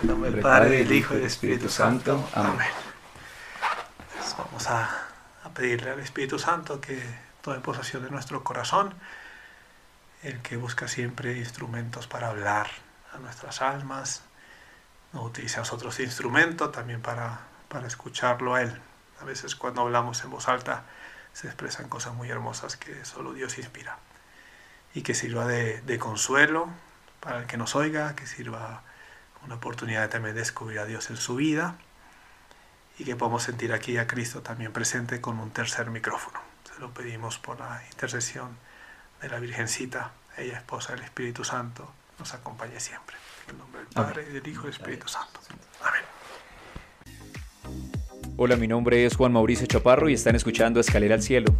En nombre del Padre, del Hijo y del Espíritu Santo. Amén. vamos a, a pedirle al Espíritu Santo que tome posesión de nuestro corazón, el que busca siempre instrumentos para hablar a nuestras almas, no utiliza otros instrumentos también para, para escucharlo a Él. A veces cuando hablamos en voz alta se expresan cosas muy hermosas que solo Dios inspira y que sirva de, de consuelo para el que nos oiga, que sirva una oportunidad de también descubrir a Dios en su vida y que podamos sentir aquí a Cristo también presente con un tercer micrófono. Se lo pedimos por la intercesión de la Virgencita, ella esposa del Espíritu Santo, nos acompañe siempre. En el nombre del Padre, y del Hijo y del Espíritu Santo. Amén. Hola, mi nombre es Juan Mauricio Chaparro y están escuchando Escalera al Cielo,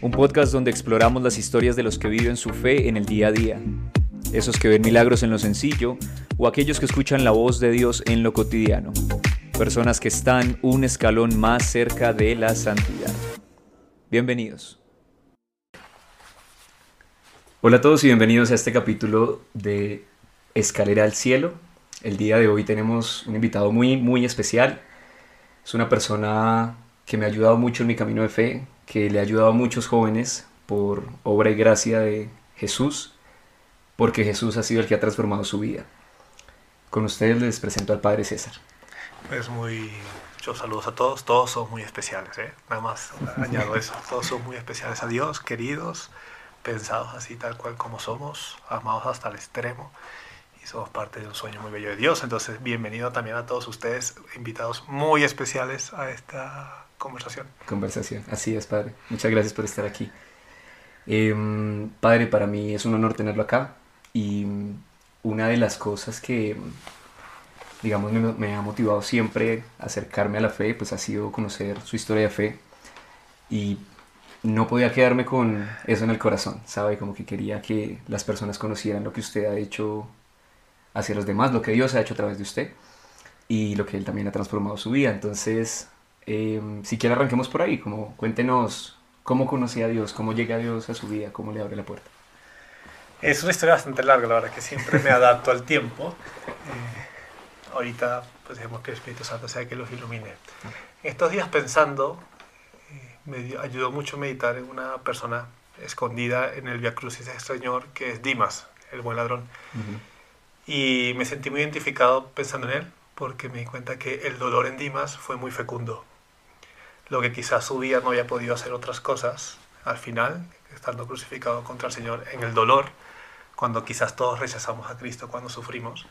un podcast donde exploramos las historias de los que viven su fe en el día a día esos que ven milagros en lo sencillo o aquellos que escuchan la voz de Dios en lo cotidiano, personas que están un escalón más cerca de la santidad. Bienvenidos. Hola a todos y bienvenidos a este capítulo de Escalera al Cielo. El día de hoy tenemos un invitado muy, muy especial. Es una persona que me ha ayudado mucho en mi camino de fe, que le ha ayudado a muchos jóvenes por obra y gracia de Jesús porque Jesús ha sido el que ha transformado su vida. Con ustedes les presento al Padre César. Pues muy muchos saludos a todos, todos son muy especiales, ¿eh? nada más añado eso, todos son muy especiales a Dios, queridos, pensados así tal cual como somos, amados hasta el extremo y somos parte de un sueño muy bello de Dios. Entonces, bienvenido también a todos ustedes, invitados muy especiales a esta conversación. Conversación, así es, Padre. Muchas gracias por estar aquí. Em, padre, para mí es un honor tenerlo acá. Y una de las cosas que, digamos, me, ha motivado siempre a acercarme a la fe, pues ha sido conocer su historia de fe. Y no podía quedarme con eso en el corazón, ¿sabe? Como que quería que las personas conocieran lo que usted ha hecho hacia los demás, lo que Dios ha hecho a través de usted y lo que Él también ha transformado su vida. Entonces, eh, si quiere arranquemos por ahí, como cuéntenos cómo conocí a Dios, cómo llega Dios a su vida, cómo le abre la puerta. Es una historia bastante larga, la verdad que siempre me adapto al tiempo. Eh, ahorita, pues dejemos que el Espíritu Santo sea que los ilumine. Estos días pensando, eh, me ayudó mucho meditar en una persona escondida en el Via Crucis del Señor, que es Dimas, el buen ladrón. Y me sentí muy identificado pensando en él, porque me di cuenta que el dolor en Dimas fue muy fecundo. Lo que quizás su vida no había podido hacer otras cosas, al final, estando crucificado contra el Señor en el dolor, cuando quizás todos rechazamos a Cristo cuando sufrimos,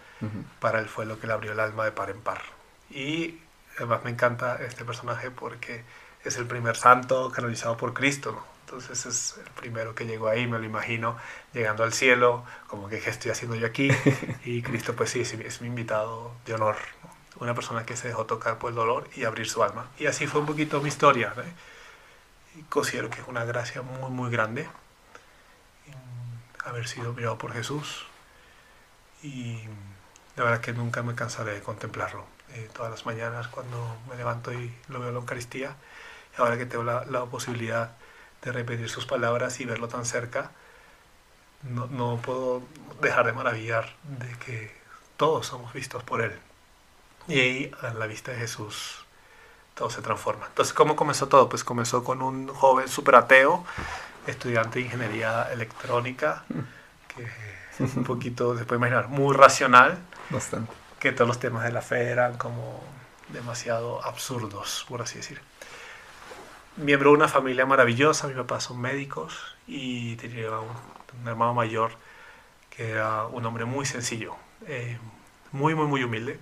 para Él fue lo que le abrió el alma de par en par. Y además me encanta este personaje porque es el primer santo canonizado por Cristo, Entonces es el primero que llegó ahí, me lo imagino, llegando al cielo, como que qué estoy haciendo yo aquí, y Cristo pues sí, es mi invitado de honor, una persona que se dejó tocar por el dolor y abrir su alma. Y así fue un poquito mi historia, y considero que es una gracia muy, muy grande haber sido mirado por Jesús y la verdad que nunca me cansaré de contemplarlo. Eh, todas las mañanas cuando me levanto y lo veo en la Eucaristía, y ahora que tengo la, la, posibilidad de repetir sus palabras y verlo tan cerca, no, no puedo dejar de maravillar de que todos somos vistos por Él. Y ahí, a la vista de Jesús, todo se transforma. Entonces, ¿cómo comenzó todo? Pues comenzó con un joven súper ateo estudiante de ingeniería electrónica, que un poquito, se puede imaginar, muy racional. Bastante. Que todos los temas de la fe eran como demasiado absurdos, por así decir. Miembro de una familia maravillosa, mis papás son médicos y tenía un, hermano mayor que era un hombre muy sencillo, eh, muy, muy, muy humilde.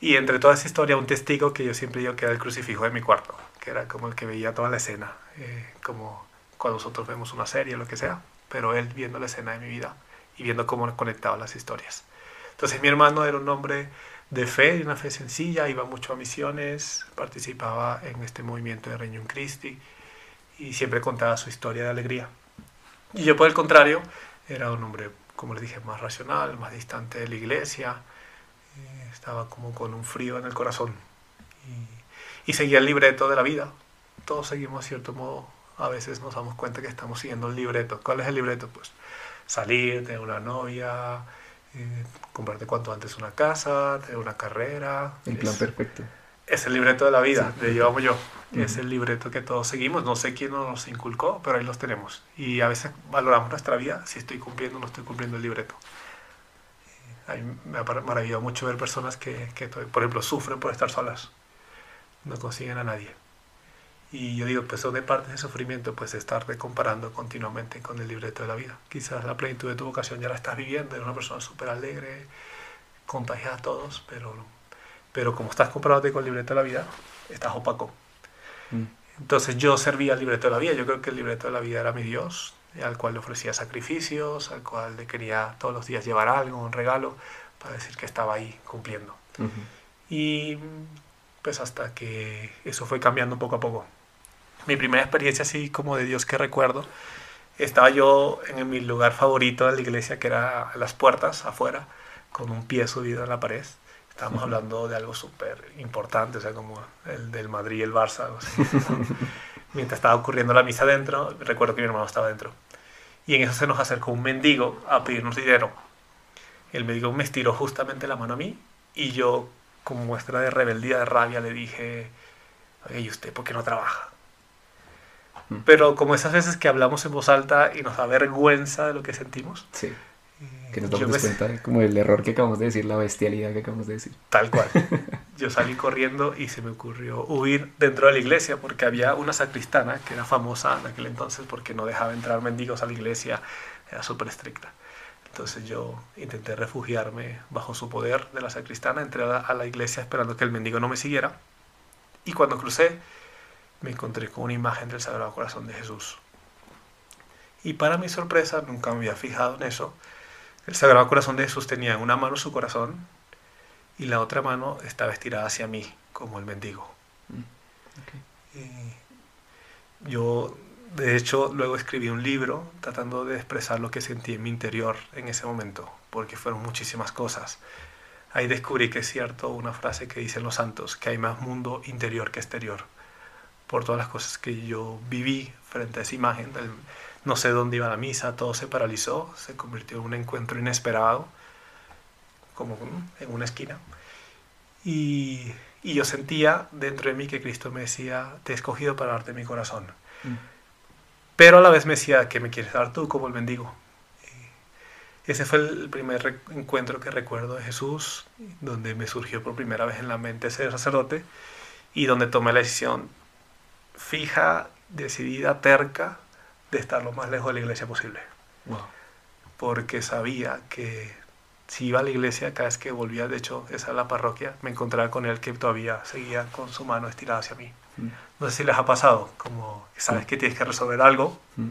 Y entre toda esa historia, un testigo que yo siempre digo que era el crucifijo de mi cuarto, que era como el que veía toda la escena, eh, como cuando nosotros vemos una serie o lo que sea, pero él viendo la escena de mi vida y viendo cómo conectaba las historias. Entonces mi hermano era un hombre de fe, de una fe sencilla, iba mucho a misiones, participaba en este movimiento de Reino Christi y siempre contaba su historia de alegría. Y yo por el contrario, era un hombre, como les dije, más racional, más distante de la iglesia, eh, estaba como con un frío en el corazón y, seguía el libreto de la vida. Todos seguimos, a cierto modo, a veces nos damos cuenta que estamos siguiendo el libreto. ¿Cuál es el libreto? Pues salir, tener una novia, eh, comprarte cuanto antes una casa, tener una carrera. El plan perfecto. Es el libreto de la vida, le llevamos yo. Es el libreto que todos seguimos. No sé quién nos inculcó, pero ahí los tenemos. Y a veces valoramos nuestra vida si estoy cumpliendo o no estoy cumpliendo el libreto. A mí me ha maravillado mucho ver personas que, que, por ejemplo, sufren por estar solas. No consiguen a nadie. Y yo digo, pues son de parte de sufrimiento, pues estarte comparando continuamente con el libreto de la vida. Quizás la plenitud de tu vocación ya la estás viviendo, eres una persona súper alegre, contagiada a todos, pero, pero como estás comparándote con el libreto de la vida, estás opaco. Mm. Entonces yo servía al libreto de la vida, yo creo que el libreto de la vida era mi Dios, al cual le ofrecía sacrificios, al cual le quería todos los días llevar algo, un regalo, para decir que estaba ahí cumpliendo. Y pues hasta que eso fue cambiando poco a poco mi primera experiencia así como de Dios que recuerdo, estaba yo en mi lugar favorito de la iglesia, que era las puertas afuera, con un pie subido en la pared. Estábamos hablando de algo súper importante, o sea, como el del Madrid y el Barça. Mientras estaba ocurriendo la misa adentro, recuerdo que mi hermano estaba dentro. Y en eso se nos acercó un mendigo a pedirnos dinero. El mendigo me estiró justamente la mano a mí y yo, como muestra de rebeldía, de rabia, le dije, oye, ¿y usted por qué no trabaja? Pero como esas veces que hablamos en voz alta y nos da vergüenza de lo que sentimos. Sí. Eh, que nos damos cuenta como el error que acabamos de decir, la bestialidad que acabamos de decir. Tal cual. Yo salí corriendo y se me ocurrió huir dentro de la iglesia porque había una sacristana que era famosa en aquel entonces porque no dejaba entrar mendigos a la iglesia, era súper estricta. Entonces yo intenté refugiarme bajo su poder de la sacristana, entré a la iglesia esperando que el mendigo no me siguiera y cuando crucé me encontré con una imagen del Sagrado Corazón de Jesús. Y para mi sorpresa, nunca me había fijado en eso, el Sagrado Corazón de Jesús tenía en una mano su corazón y la otra mano estaba estirada hacia mí, como el mendigo. Mm, yo, de hecho, luego escribí un libro tratando de expresar lo que sentí en mi interior en ese momento, porque fueron muchísimas cosas. Ahí descubrí que es cierto una frase que dicen los santos, que hay más mundo interior que exterior por todas las cosas que yo viví frente a esa imagen. no sé dónde iba la misa, todo se paralizó, se convirtió en un encuentro inesperado, como en una esquina. Y, y yo sentía dentro de mí que Cristo me decía, te he escogido para darte mi corazón. Mm. Pero a la vez me decía, ¿qué me quieres dar tú como el mendigo? ese fue el primer encuentro que recuerdo de Jesús, donde me surgió por primera vez en la mente ser sacerdote y donde tomé la decisión, fija, decidida, terca de estar lo más lejos de la iglesia posible. Porque sabía que si iba a la iglesia, cada vez que volvía, de hecho, esa es la parroquia, me encontraba con él que todavía seguía con su mano estirada hacia mí. Mm. No sé si les ha pasado, como sabes mm. que tienes que resolver algo mm.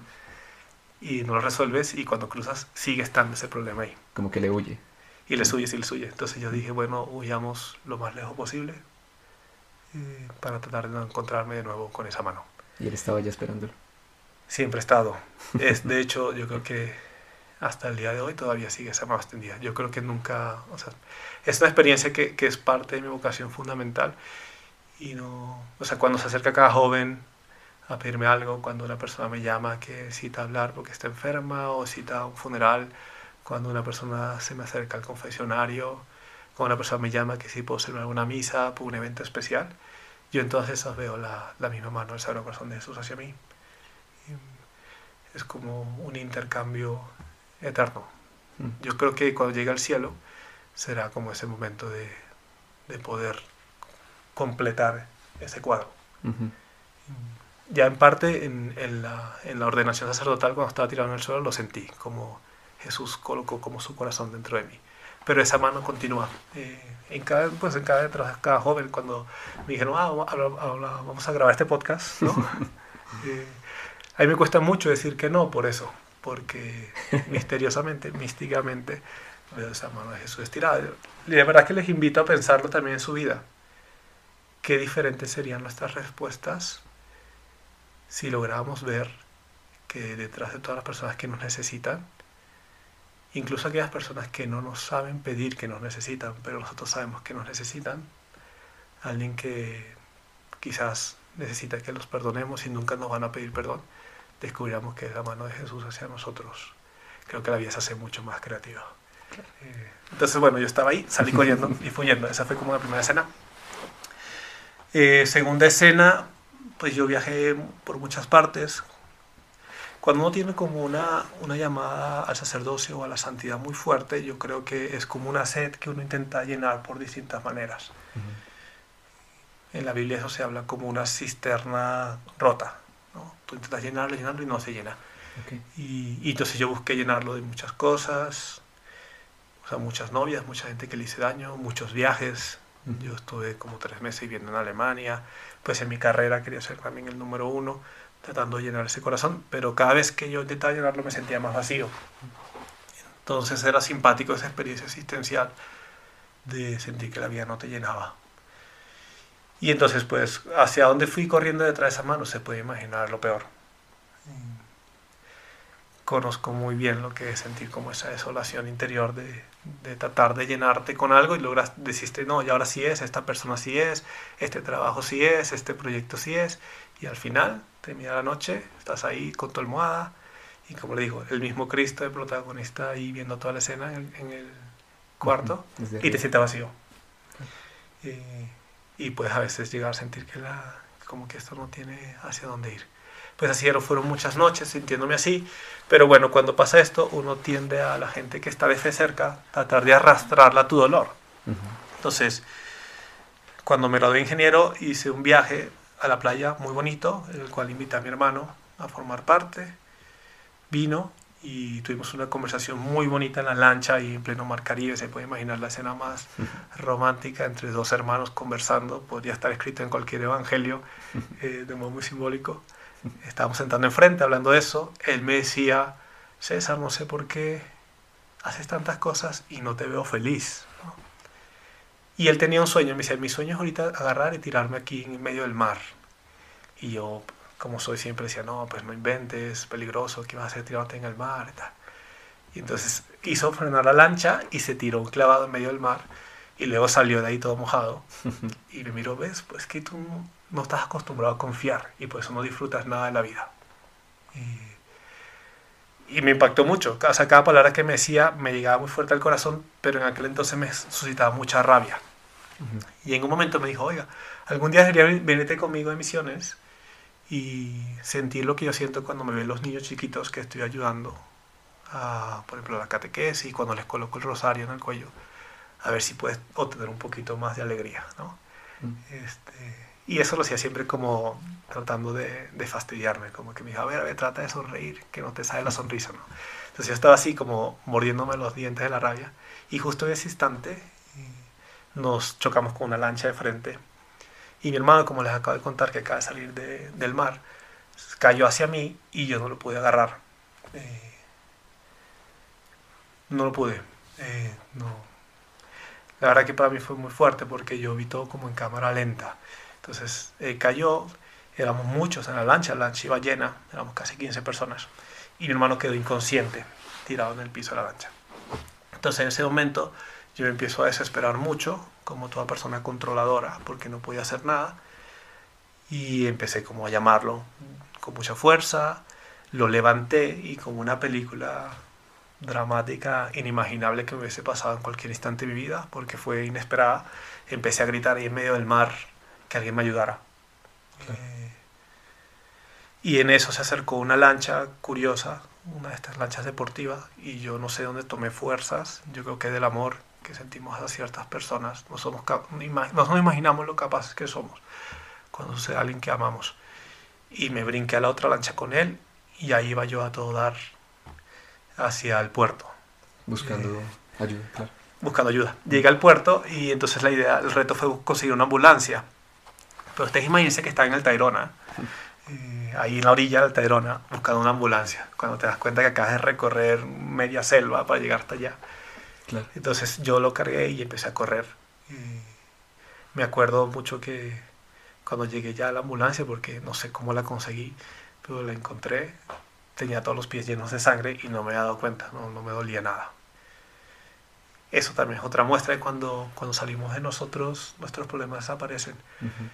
y no lo resuelves y cuando cruzas sigue estando ese problema ahí. Como que le huye. Y le huye, y le huye. Entonces yo dije, bueno, huyamos lo más lejos posible, para tratar de encontrarme de nuevo con esa mano. ¿Y él estaba ya esperándolo? Siempre he estado. Es, de hecho, yo creo que hasta el día de hoy todavía sigue esa mano extendida. Yo creo que nunca, o sea, es una experiencia que, que, es parte de mi vocación fundamental. Y no, o sea, cuando se acerca cada joven a pedirme algo, cuando una persona me llama que cita hablar porque está enferma o cita un funeral, cuando una persona se me acerca al confesionario, cuando una persona me llama que si puedo celebrar una misa por un evento especial, yo entonces veo la, la misma mano del Sagrado Corazón de Jesús hacia mí. es como un intercambio eterno. Mm. Yo creo que cuando llegue al cielo será como ese momento de, de poder completar ese cuadro. Ya en parte en, en, la, en, la, ordenación sacerdotal, cuando estaba tirado en el suelo, lo sentí, como Jesús colocó como su corazón dentro de mí pero esa mano continúa. Eh, en cada, pues en cada, cada joven, cuando me dijeron, ah, vamos a grabar este podcast, ¿no? eh, a mí me cuesta mucho decir que no por eso, porque misteriosamente, místicamente, veo esa mano de Jesús estirada. Y de verdad que les invito a pensarlo también en su vida. Qué diferentes serían nuestras respuestas si lográramos ver que detrás de todas las personas que nos necesitan, incluso aquellas personas que no nos saben pedir que nos necesitan, pero nosotros sabemos que nos necesitan, alguien que quizás necesita que los perdonemos y nunca nos van a pedir perdón, descubriremos que es la mano de Jesús hacia nosotros. Creo que la vida se hace mucho más creativa. Eh, entonces, bueno, yo estaba ahí, salí corriendo y fui yendo. Esa fue como la primera escena. Eh, segunda escena, pues yo viajé por muchas partes. Cuando uno tiene como una, una llamada al sacerdocio o a la santidad muy fuerte, yo creo que es como una sed que uno intenta llenar por distintas maneras. En la Biblia eso se habla como una cisterna rota. ¿no? Tú intentas llenarlo, llenarlo y no se llena. Y, y, entonces yo busqué llenarlo de muchas cosas, o sea, muchas novias, mucha gente que le hice daño, muchos viajes. Yo estuve como tres meses viviendo en Alemania, pues en mi carrera quería ser también el número uno, tratando de llenar ese corazón, pero cada vez que yo intentaba llenarlo me sentía más vacío. Entonces era simpático esa experiencia existencial de sentir que la vida no te llenaba. Y entonces, pues, hacia dónde fui corriendo detrás de esa mano, se puede imaginar lo peor. Conozco muy bien lo que es sentir como esa desolación interior de, de tratar de llenarte con algo y logras decirte, no, y ahora sí es, esta persona sí es, este trabajo sí es, este proyecto sí es, y al final, termina la noche, estás ahí con tu almohada, y como le digo, el mismo Cristo, el protagonista, ahí viendo toda la escena en, en el cuarto, y te sientes vacío. Eh, y puedes a veces llegar a sentir que la, como que esto no tiene hacia dónde ir. Pues así fueron muchas noches sintiéndome así, pero bueno, cuando pasa esto, uno tiende a la gente que está de fe cerca, a tratar de arrastrarla a tu dolor. Entonces, cuando me gradué de ingeniero, hice un viaje a la playa muy bonito, en el cual invité a mi hermano a formar parte. Vino y tuvimos una conversación muy bonita en la lancha y en pleno mar Caribe. Se puede imaginar la escena más romántica entre dos hermanos conversando. Podría estar escrito en cualquier evangelio eh, de modo muy simbólico. Estábamos sentando enfrente hablando de eso. Él me decía, César, no sé por qué haces tantas cosas y no te veo feliz. Y él tenía un sueño. Me decía, mi sueño es ahorita agarrar y tirarme aquí en medio del mar. Y yo, como soy, siempre decía, no, pues no inventes, peligroso, ¿qué vas a hacer tirándote en el mar? Y, tal. y entonces hizo frenar la lancha y se tiró un clavado en medio del mar y luego salió de ahí todo mojado y me miró, ves, pues que tú no estás acostumbrado a confiar y por eso no disfrutas nada de la vida. Y, y me impactó mucho, o sea, cada palabra que me decía me llegaba muy fuerte al corazón, pero en aquel entonces me suscitaba mucha rabia. Uh -huh. Y en un momento me dijo, oiga, algún día debería venirte conmigo de misiones y sentir lo que yo siento cuando me ven los niños chiquitos que estoy ayudando, a, por ejemplo, a la catequesis, cuando les coloco el rosario en el cuello, a ver si puedes obtener un poquito más de alegría, ¿no? Mm. Este, y eso lo hacía siempre como tratando de, de, fastidiarme, como que me dijo, a ver, a ver, trata de sonreír, que no te sale la sonrisa, ¿no? Entonces yo estaba así como mordiéndome los dientes de la rabia, y justo en ese instante nos chocamos con una lancha de frente y mi hermano, como les acabo de contar, que acaba de salir de, del mar, cayó hacia mí y yo no lo pude agarrar. Eh, no lo pude. Eh, no. La verdad que para mí fue muy fuerte porque yo vi todo como en cámara lenta. Entonces eh, cayó, éramos muchos en la lancha, la lancha iba llena, éramos casi 15 personas. Y mi hermano quedó inconsciente, tirado en el piso de la lancha. Entonces en ese momento yo me empiezo a desesperar mucho, como toda persona controladora, porque no podía hacer nada. Y empecé como a llamarlo con mucha fuerza, lo levanté y como una película dramática inimaginable que me hubiese pasado en cualquier instante de mi vida, porque fue inesperada, empecé a gritar ahí en medio del mar que alguien me ayudara. Eh, y en eso se acercó una lancha curiosa, una de estas lanchas deportivas, y yo no sé dónde tomé fuerzas, yo creo que del amor que sentimos a ciertas personas, no, somos no nos imaginamos lo capaces que somos cuando sucede a alguien que amamos. Y me brinqué a la otra lancha con él y ahí iba yo a todo dar hacia el puerto. Buscando eh, ayuda, claro. Buscando ayuda. Llegué al puerto y entonces la idea, el reto fue conseguir una ambulancia. Pero ustedes imagínense que está en el Tayrona, eh, ahí en la orilla del Tayrona, buscando una ambulancia. Cuando te das cuenta que acabas de recorrer media selva para llegar hasta allá. Claro. Entonces yo lo cargué y empecé a correr. Y me acuerdo mucho que cuando llegué ya a la ambulancia, porque no sé cómo la conseguí, pero la encontré, tenía todos los pies llenos de sangre y no me había dado cuenta, no, no me dolía nada. Eso también es otra muestra de cuando, cuando salimos de nosotros, nuestros problemas desaparecen. Uh -huh.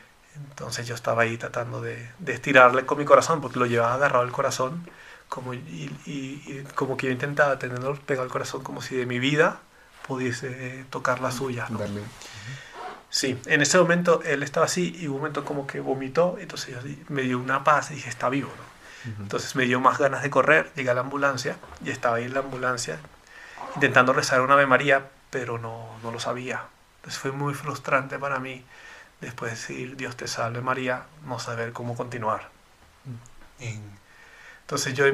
Entonces yo estaba ahí tratando de, de estirarle con mi corazón, porque lo llevaba agarrado al corazón, como, y, y, como que yo intentaba tenerlo pegado al corazón, como si de mi vida pudiese tocar la suya. ¿no? Sí, en ese momento él estaba así y un momento como que vomitó, entonces me dio una paz y dije, está vivo. ¿no? Entonces me dio más ganas de correr, llegué a la ambulancia y estaba ahí en la ambulancia intentando rezar una Ave María, pero no, no lo sabía. Entonces fue muy frustrante para mí después de decir Dios te salve María, no saber cómo continuar. Entonces yo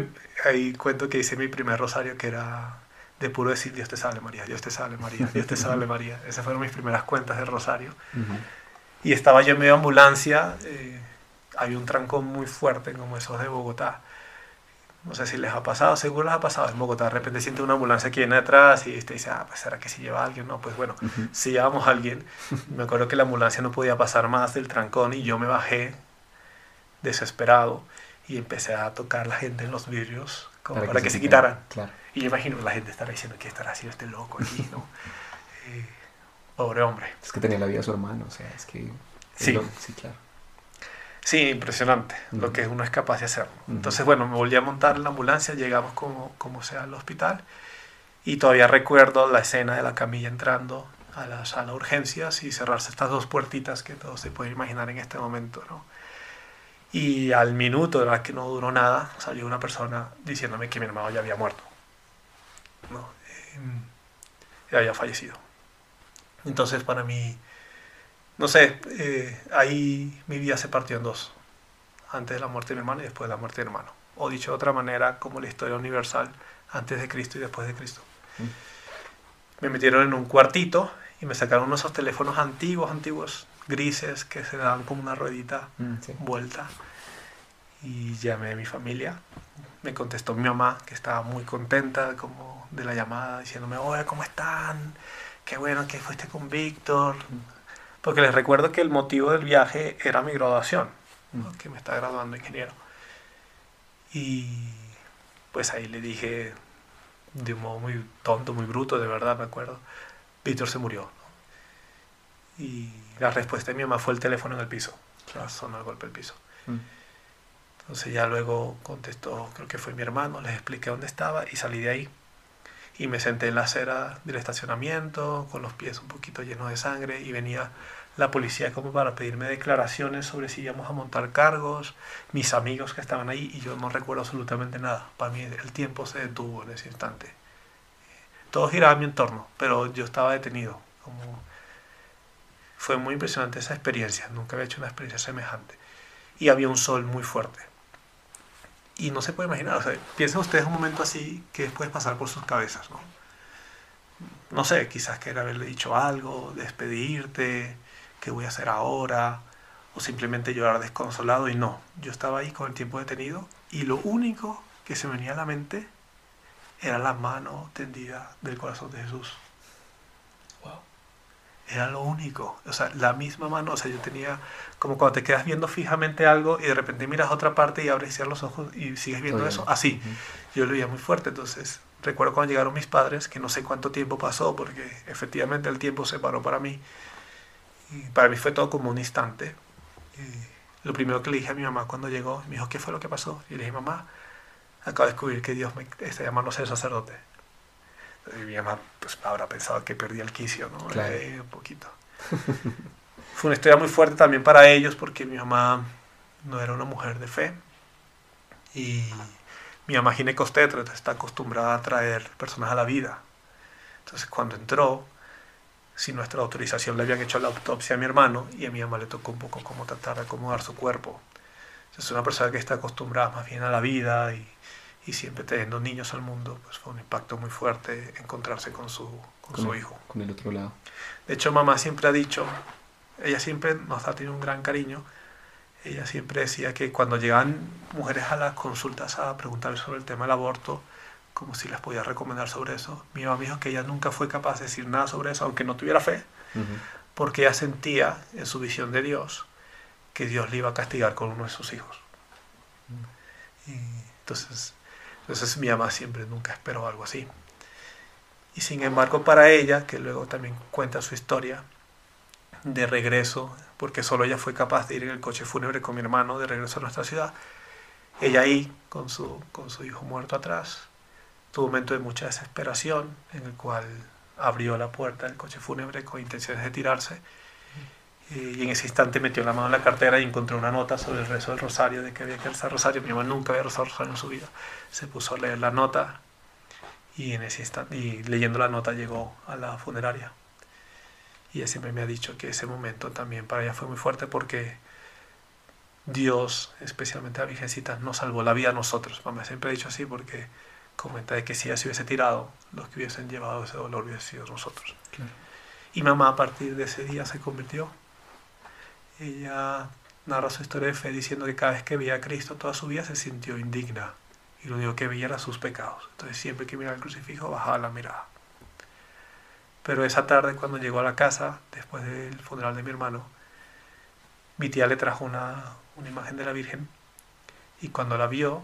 ahí cuento que hice mi primer rosario que era de puro decir Dios te salve María, Dios te salve María, Dios te salve María. Esas fueron mis primeras cuentas del rosario. Y estaba yo en medio de ambulancia, eh, había un trancón muy fuerte como esos de Bogotá. No sé si les ha pasado, seguro les ha pasado en Bogotá. De repente siente una ambulancia que viene atrás y usted dice, ah, pues será que si lleva a alguien. No, pues bueno, si llevamos a alguien, me acuerdo que la ambulancia no podía pasar más del trancón y yo me bajé desesperado y empecé a tocar la gente en los vidrios como para, que, se, quitaran. Y yo imagino la gente estará diciendo, ¿qué estará haciendo este loco aquí? ¿no? Eh, pobre hombre. Es que tenía la vida de su hermano, o sea, es que... Sí, sí claro. Sí, impresionante lo que uno es capaz de hacer. Entonces, bueno, me volví a montar en la ambulancia, llegamos como, como sea al hospital y todavía recuerdo la escena de la camilla entrando a la sala de urgencias y cerrarse estas dos puertitas que todos se pueden imaginar en este momento, ¿no? Y al minuto, de verdad que no duró nada, salió una persona diciéndome que mi hermano ya había muerto. ¿no? Ya había fallecido. Entonces, para mí no sé, eh, ahí mi vida se partió en dos. Antes de la muerte de mi hermano y después de la muerte de mi hermano. O dicho de otra manera, como la historia universal, antes de Cristo y después de Cristo. Mm. Me metieron en un cuartito y me sacaron unos teléfonos antiguos, antiguos, grises, que se daban como una ruedita mm, vuelta. Y llamé a mi familia. Me contestó mi mamá, que estaba muy contenta como de la llamada, diciéndome, oye, ¿cómo están? Qué bueno que fuiste con Víctor. Mm porque les recuerdo que el motivo del viaje era mi graduación, mm. que me está graduando ingeniero. Y pues ahí le dije, de un modo muy tonto, muy bruto, de verdad me acuerdo, Víctor se murió. Y la respuesta de mi mamá fue el teléfono en el piso, claro. sonó el golpe del piso. Mm. Entonces ya luego contestó, creo que fue mi hermano, les expliqué dónde estaba y salí de ahí y me senté en la acera del estacionamiento con los pies un poquito llenos de sangre y venía la policía como para pedirme declaraciones sobre si íbamos a montar cargos, mis amigos que estaban ahí y yo no recuerdo absolutamente nada. Para mí el tiempo se detuvo en ese instante. Todo giraba en mi entorno, pero yo estaba detenido. Como... Fue muy impresionante esa experiencia, nunca había hecho una experiencia semejante. Y había un sol muy fuerte y no se puede imaginar, o sea, piensen ustedes un momento así que puede pasar por sus cabezas, ¿no? No sé, quizás querer haberle dicho algo, despedirte, qué voy a hacer ahora, o simplemente llorar desconsolado y no, yo estaba ahí con el tiempo detenido y lo único que se me venía a la mente era la mano tendida del corazón de Jesús. Era lo único. O sea, la misma mano. O sea, yo tenía como cuando te quedas viendo fijamente algo y de repente miras a otra parte y abres los ojos y sigues viendo eso. Así. Yo lo veía muy fuerte. Entonces, recuerdo cuando llegaron mis padres, que no sé cuánto tiempo pasó, porque efectivamente el tiempo se paró para mí. Y para mí fue todo como un instante. Y lo primero que le dije a mi mamá cuando llegó, me dijo, ¿qué fue lo que pasó? Y le dije, mamá, acabo de descubrir que Dios me está llamando a ser sacerdote. Y mi mamá pues, habrá pensado que perdí el quicio, ¿no? un poquito. Fue una historia muy fuerte también para ellos porque mi mamá no era una mujer de fe. Y mi mamá ginecostetra está acostumbrada a traer personas a la vida. Entonces cuando entró, sin nuestra autorización le habían hecho la autopsia a mi hermano y a mi mamá le tocó un poco como tratar de acomodar su cuerpo. Es una persona que está acostumbrada más bien a la vida y y siempre teniendo niños al mundo, pues fue un impacto muy fuerte encontrarse con su, con, su hijo. Con el otro lado. De hecho, mamá siempre ha dicho, ella siempre nos ha tenido un gran cariño, ella siempre decía que cuando llegaban mujeres a las consultas a preguntar sobre el tema del aborto, como si les podía recomendar sobre eso, mi mamá dijo que ella nunca fue capaz de decir nada sobre eso, aunque no tuviera fe, porque ella sentía en su visión de Dios que Dios le iba a castigar con uno de sus hijos. Y entonces entonces mi mamá siempre nunca esperó algo así. Y sin embargo para ella, que luego también cuenta su historia, de regreso, porque solo ella fue capaz de ir en el coche fúnebre con mi hermano de regreso a nuestra ciudad. Ella ahí, con su, con su hijo muerto atrás, tuvo un momento de mucha desesperación en el cual abrió la puerta del coche fúnebre con intenciones de tirarse y en ese instante metió la mano en la cartera y encontró una nota sobre el rezo del rosario, de que había que rezar rosario. Mi mamá nunca había rezado rosario en su vida. Se puso a leer la nota y, en ese instante, y leyendo la nota llegó a la funeraria. Y ella siempre me ha dicho que ese momento también para ella fue muy fuerte porque Dios, especialmente la Virgencita, nos salvó la vida a nosotros. Mamá siempre ha dicho así porque comenta de que si ella se hubiese tirado, los que hubiesen llevado ese dolor hubiesen sido nosotros. Y mamá a partir de ese día se convirtió. Ella narra su historia de fe diciendo que cada vez que veía a Cristo toda su vida se sintió indigna y lo único que veía era sus pecados. Entonces siempre que miraba el crucifijo bajaba la mirada. Pero esa tarde cuando llegó a la casa, después del funeral de mi hermano, mi tía le trajo una, una imagen de la Virgen y cuando la vio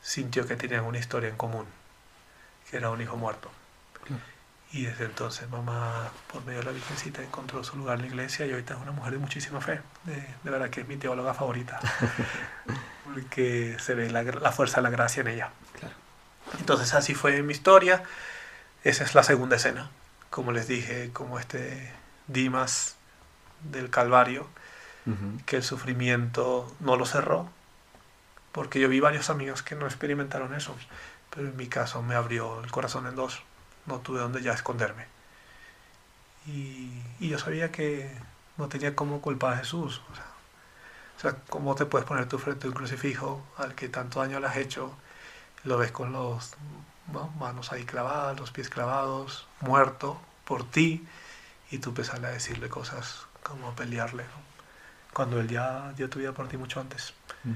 sintió que tenían una historia en común, que era un hijo muerto. Y desde entonces mamá, por medio de la Virgencita, encontró su lugar en la iglesia y ahorita es una mujer de muchísima fe. De, verdad que es mi teóloga favorita. porque se ve la, la, fuerza de la gracia en ella. Entonces así fue mi historia. Esa es la segunda escena. Como les dije, como este Dimas del Calvario, que el sufrimiento no lo cerró. Porque yo vi varios amigos que no experimentaron eso. Pero en mi caso me abrió el corazón en dos no tuve donde ya esconderme. Y, yo sabía que no tenía cómo culpar a Jesús. O sea, ¿cómo te puedes poner tú frente a un crucifijo al que tanto daño le has hecho? Lo ves con los manos ahí clavadas, los pies clavados, muerto por ti, y tú empiezas a decirle cosas como pelearle, cuando él ya dio tu vida por ti mucho antes. Mm.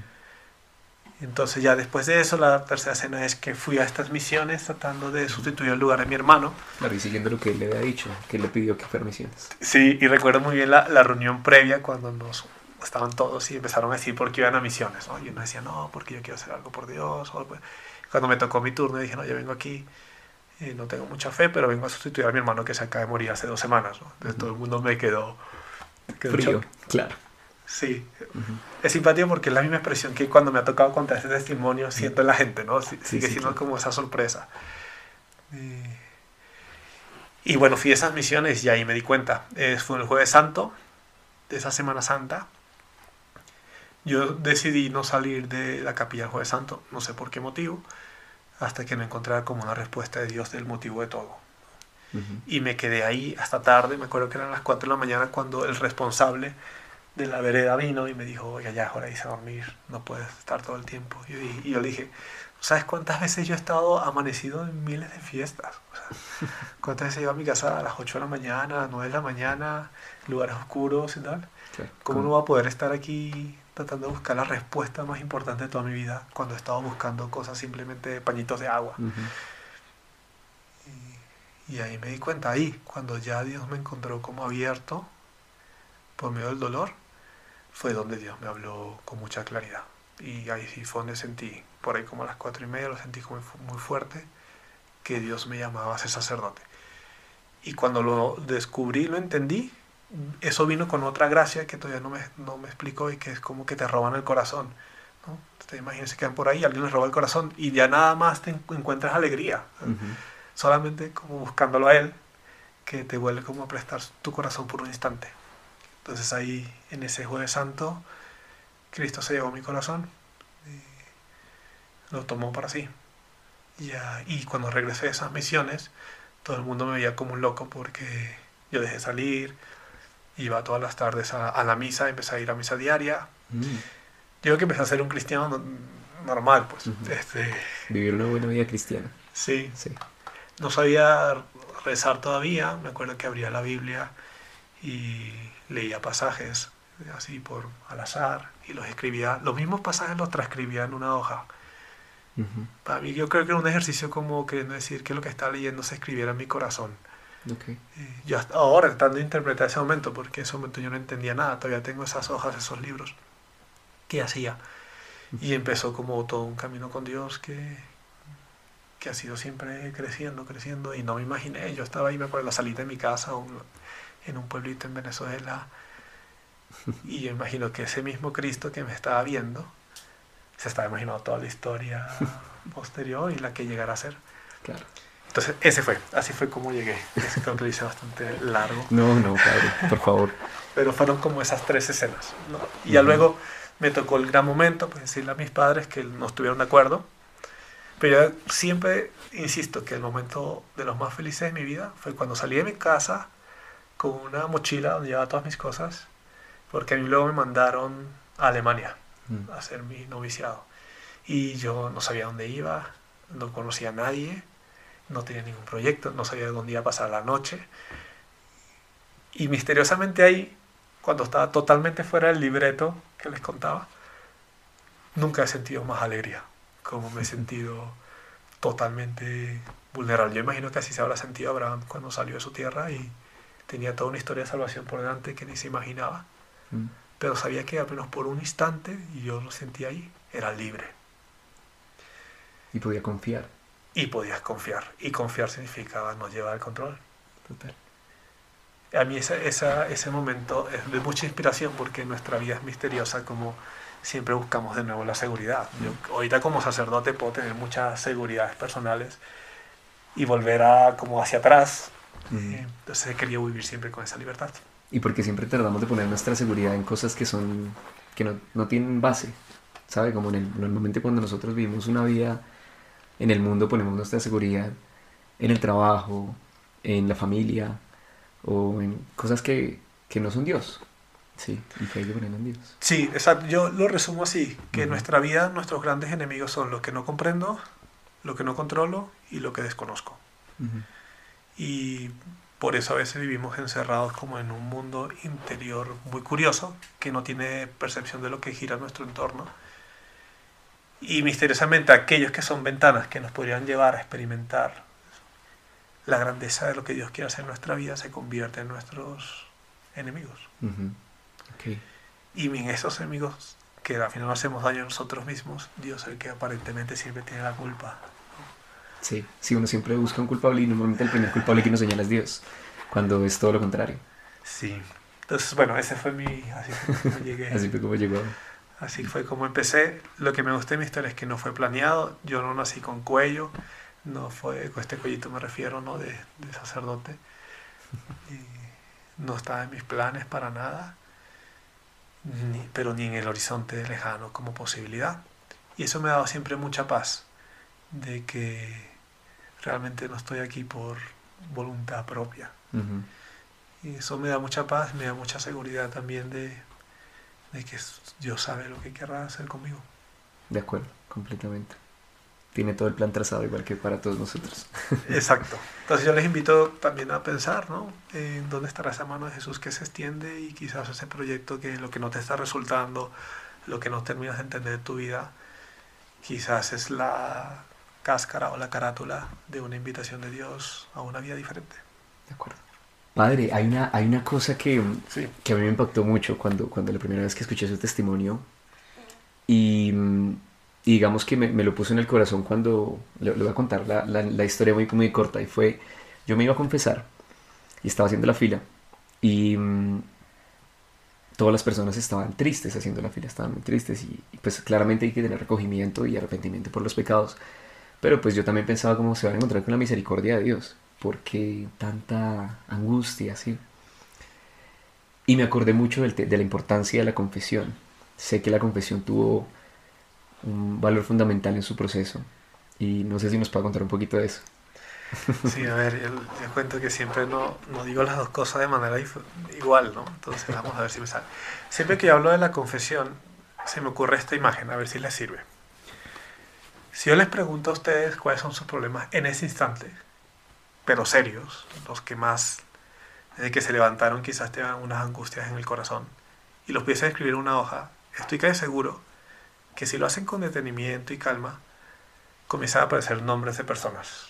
Entonces ya después de eso, la tercera escena es que fui a estas misiones tratando de sustituir el lugar de mi hermano. Claro, y siguiendo lo que él le había dicho, que le pidió que fuera misiones. Sí, y recuerdo muy bien la, la, reunión previa cuando nos estaban todos y empezaron a decir por qué iban a misiones. ¿no? Y uno decía, no, porque yo quiero hacer algo por Dios. Pues, cuando me tocó mi turno, dije, no, yo vengo aquí, eh, no tengo mucha fe, pero vengo a sustituir a mi hermano que se acaba de morir hace dos semanas. ¿no? Entonces todo el mundo me quedó... quedó Frío, claro. Sí, es simpático porque es la misma expresión que cuando me ha tocado contar ese testimonio siento en la gente, ¿no? Sigue siendo como esa sorpresa. Y bueno, fui a esas misiones y ahí me di cuenta. fue el jueves santo de esa Semana Santa. Yo decidí no salir de la capilla el jueves santo, no sé por qué motivo, hasta que me encontrara como una respuesta de Dios del motivo de todo. Y me quedé ahí hasta tarde, me acuerdo que eran las 4 de la mañana cuando el responsable de la vereda vino y me dijo, oiga, ya ahora irse a dormir, no puedes estar todo el tiempo. Y, yo le dije, ¿sabes cuántas veces yo he estado amanecido en miles de fiestas? ¿Cuántas veces he ido a mi casa a las 8 de la mañana, a las 9 de la mañana, lugares oscuros y tal? ¿Cómo no va a poder estar aquí tratando de buscar la respuesta más importante de toda mi vida cuando he estado buscando cosas simplemente pañitos de agua? y, y ahí me di cuenta, ahí, cuando ya Dios me encontró como abierto por medio del dolor, fue donde Dios me habló con mucha claridad. Y ahí sí fue donde sentí, por ahí como a las cuatro y media, lo sentí como muy fuerte, que Dios me llamaba a ser sacerdote. Y cuando lo descubrí, lo entendí, eso vino con otra gracia que todavía no me, no me explicó y que es como que te roban el corazón. ¿no? Te imaginas que quedan por ahí, alguien les roba el corazón y ya nada más te encuentras alegría. Solamente como buscándolo a Él, que te vuelve como a prestar tu corazón por un instante. Entonces ahí, en ese jueves santo, Cristo se llevó mi corazón y lo tomó para sí. Y, y cuando regresé de esas misiones, todo el mundo me veía como un loco porque yo dejé salir, iba todas las tardes a, la misa, empecé a ir a misa diaria. Mm. Yo creo que empecé a ser un cristiano normal, pues. este, Vivir una buena vida cristiana. Sí. sí. No sabía rezar todavía, me acuerdo que abría la Biblia y leía pasajes así por al azar y los escribía, los mismos pasajes los transcribía en una hoja. Para mí yo creo que era un ejercicio como queriendo decir que lo que estaba leyendo se escribiera en mi corazón. Okay. Eh, yo hasta ahora tratando de interpretar ese momento, porque en ese momento yo no entendía nada, todavía tengo esas hojas, esos libros. ¿Qué hacía? Y empezó como todo un camino con Dios que, que ha sido siempre creciendo, creciendo, y no me imaginé, yo estaba ahí, me acuerdo, la salida de mi casa, un, en un pueblito en Venezuela, Y yo imagino que ese mismo Cristo que me estaba viendo se estaba imaginando toda la historia posterior y la que llegará a ser. Claro. Entonces, ese fue, así fue como llegué. Ese creo que lo hice bastante largo. No, no, padre, por favor. Pero fueron como esas tres escenas. ¿no? Y ya luego me tocó el gran momento, pues decirle a mis padres que no estuvieron de acuerdo. Pero yo siempre insisto que el momento de los más felices de mi vida fue cuando salí de mi casa con una mochila donde llevaba todas mis cosas, porque a mí luego me mandaron a Alemania Mm. a hacer mi noviciado. Y yo no sabía dónde iba, no conocía a nadie, no tenía ningún proyecto, no sabía dónde iba a pasar la noche. Y misteriosamente ahí, cuando estaba totalmente fuera del libreto que les contaba, nunca he sentido más alegría, como me he sentido totalmente vulnerable. Yo imagino que así se habrá sentido Abraham cuando salió de su tierra y tenía toda una historia de salvación por delante que ni se imaginaba Mm. pero sabía que apenas por un instante, y yo lo sentía ahí, era libre. Y podía confiar. Y podías confiar. Y confiar significaba no llevar el control. Total. A mí esa, esa- ese momento es de mucha inspiración porque nuestra vida es misteriosa como siempre buscamos de nuevo la seguridad. Yo ahorita como sacerdote puedo tener muchas seguridades personales y volver a como hacia atrás. Mm. Eh, Entonces he querido vivir siempre con esa libertad. Y porque siempre tratamos de poner nuestra seguridad en cosas que son que no, no tienen base, ¿sabe? Como en el, normalmente cuando nosotros vivimos una vida en el mundo ponemos nuestra seguridad en el trabajo, en la familia o en cosas que, que no son Dios, ¿sí? Y que hay que poner en Dios. Sí, exacto. Yo lo resumo así, que en Ujú. nuestra vida nuestros grandes enemigos son lo que no comprendo, lo que no controlo y lo que desconozco. Y por eso a veces vivimos encerrados como en un mundo interior muy curioso, que no tiene percepción de lo que gira nuestro entorno. Y misteriosamente aquellos que son ventanas que nos podrían llevar a experimentar la grandeza de lo que Dios quiere hacer en nuestra vida se convierten en nuestros enemigos. Y en esos enemigos que al final hacemos daño a nosotros mismos, Dios el que aparentemente siempre tiene la culpa. Sí, sí, uno siempre busca un culpable y normalmente el primer culpable que nos señala es Dios, cuando es todo lo contrario. Sí. Entonces, bueno, ese fue mi... Así fue como llegué. Así fue como llegó. Así fue como empecé. Lo que me gustó de mi historia es que no fue planeado. Yo no nací con cuello. No fue, con este cuellito me refiero, ¿no? De, de sacerdote. Y no estaba en mis planes para nada. Ni- pero ni en el horizonte lejano como posibilidad. Y eso me ha dado siempre mucha paz. De que realmente no estoy aquí por voluntad propia. Y eso me da mucha paz, me da mucha seguridad también de, de que Dios sabe lo que querrá hacer conmigo. De acuerdo, completamente. Tiene todo el plan trazado igual que para todos nosotros. Exacto. Entonces yo les invito también a pensar, ¿no? En dónde estará esa mano de Jesús que se extiende y quizás ese proyecto que lo que no te está resultando, lo que no terminas de entender de tu vida, quizás es la cáscara o la carátula de una invitación de Dios a una vida diferente. De acuerdo. Padre, hay una, hay una cosa que, Sí. que a mí me impactó mucho cuando, cuando la primera vez que escuché su testimonio y, y digamos que me, me lo puso en el corazón cuando le, le voy a contar la, la- la historia muy, muy corta y fue, yo me iba a confesar y estaba haciendo la fila y mm, todas las personas estaban tristes haciendo la fila, estaban muy tristes y, y, pues claramente hay que tener recogimiento y arrepentimiento por los pecados, pero pues yo también pensaba cómo se van a encontrar con la misericordia de Dios, porque tanta angustia, ¿sí? Y me acordé mucho de la importancia de la confesión. Sé que la confesión tuvo un valor fundamental en su proceso y no sé si nos puede contar un poquito de eso. Sí, a ver, yo, cuento que siempre no, no digo las dos cosas de manera igual, ¿no? Entonces vamos a ver si me sale. Siempre que hablo de la confesión, se me ocurre esta imagen, a ver si les sirve. Si yo les pregunto a ustedes cuáles son sus problemas en ese instante, pero serios, los que más, desde que se levantaron quizás tengan unas angustias en el corazón, y los pudiesen escribir en una hoja, estoy casi seguro que si lo hacen con detenimiento y calma, comienzan a aparecer nombres de personas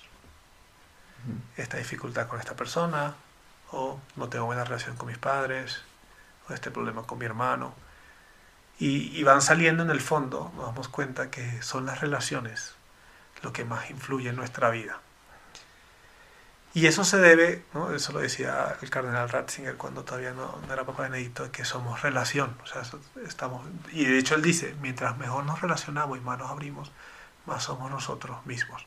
esta dificultad con esta persona, o no tengo buena relación con mis padres, o este problema con mi hermano. Y, y van saliendo en el fondo, nos damos cuenta que son las relaciones lo que más influye en nuestra vida. Y eso se debe, ¿no? eso lo decía el cardenal Ratzinger cuando todavía no, era Papa Benedicto, que somos relación. O sea, estamos, y de hecho él dice, mientras mejor nos relacionamos y más nos abrimos, más somos nosotros mismos.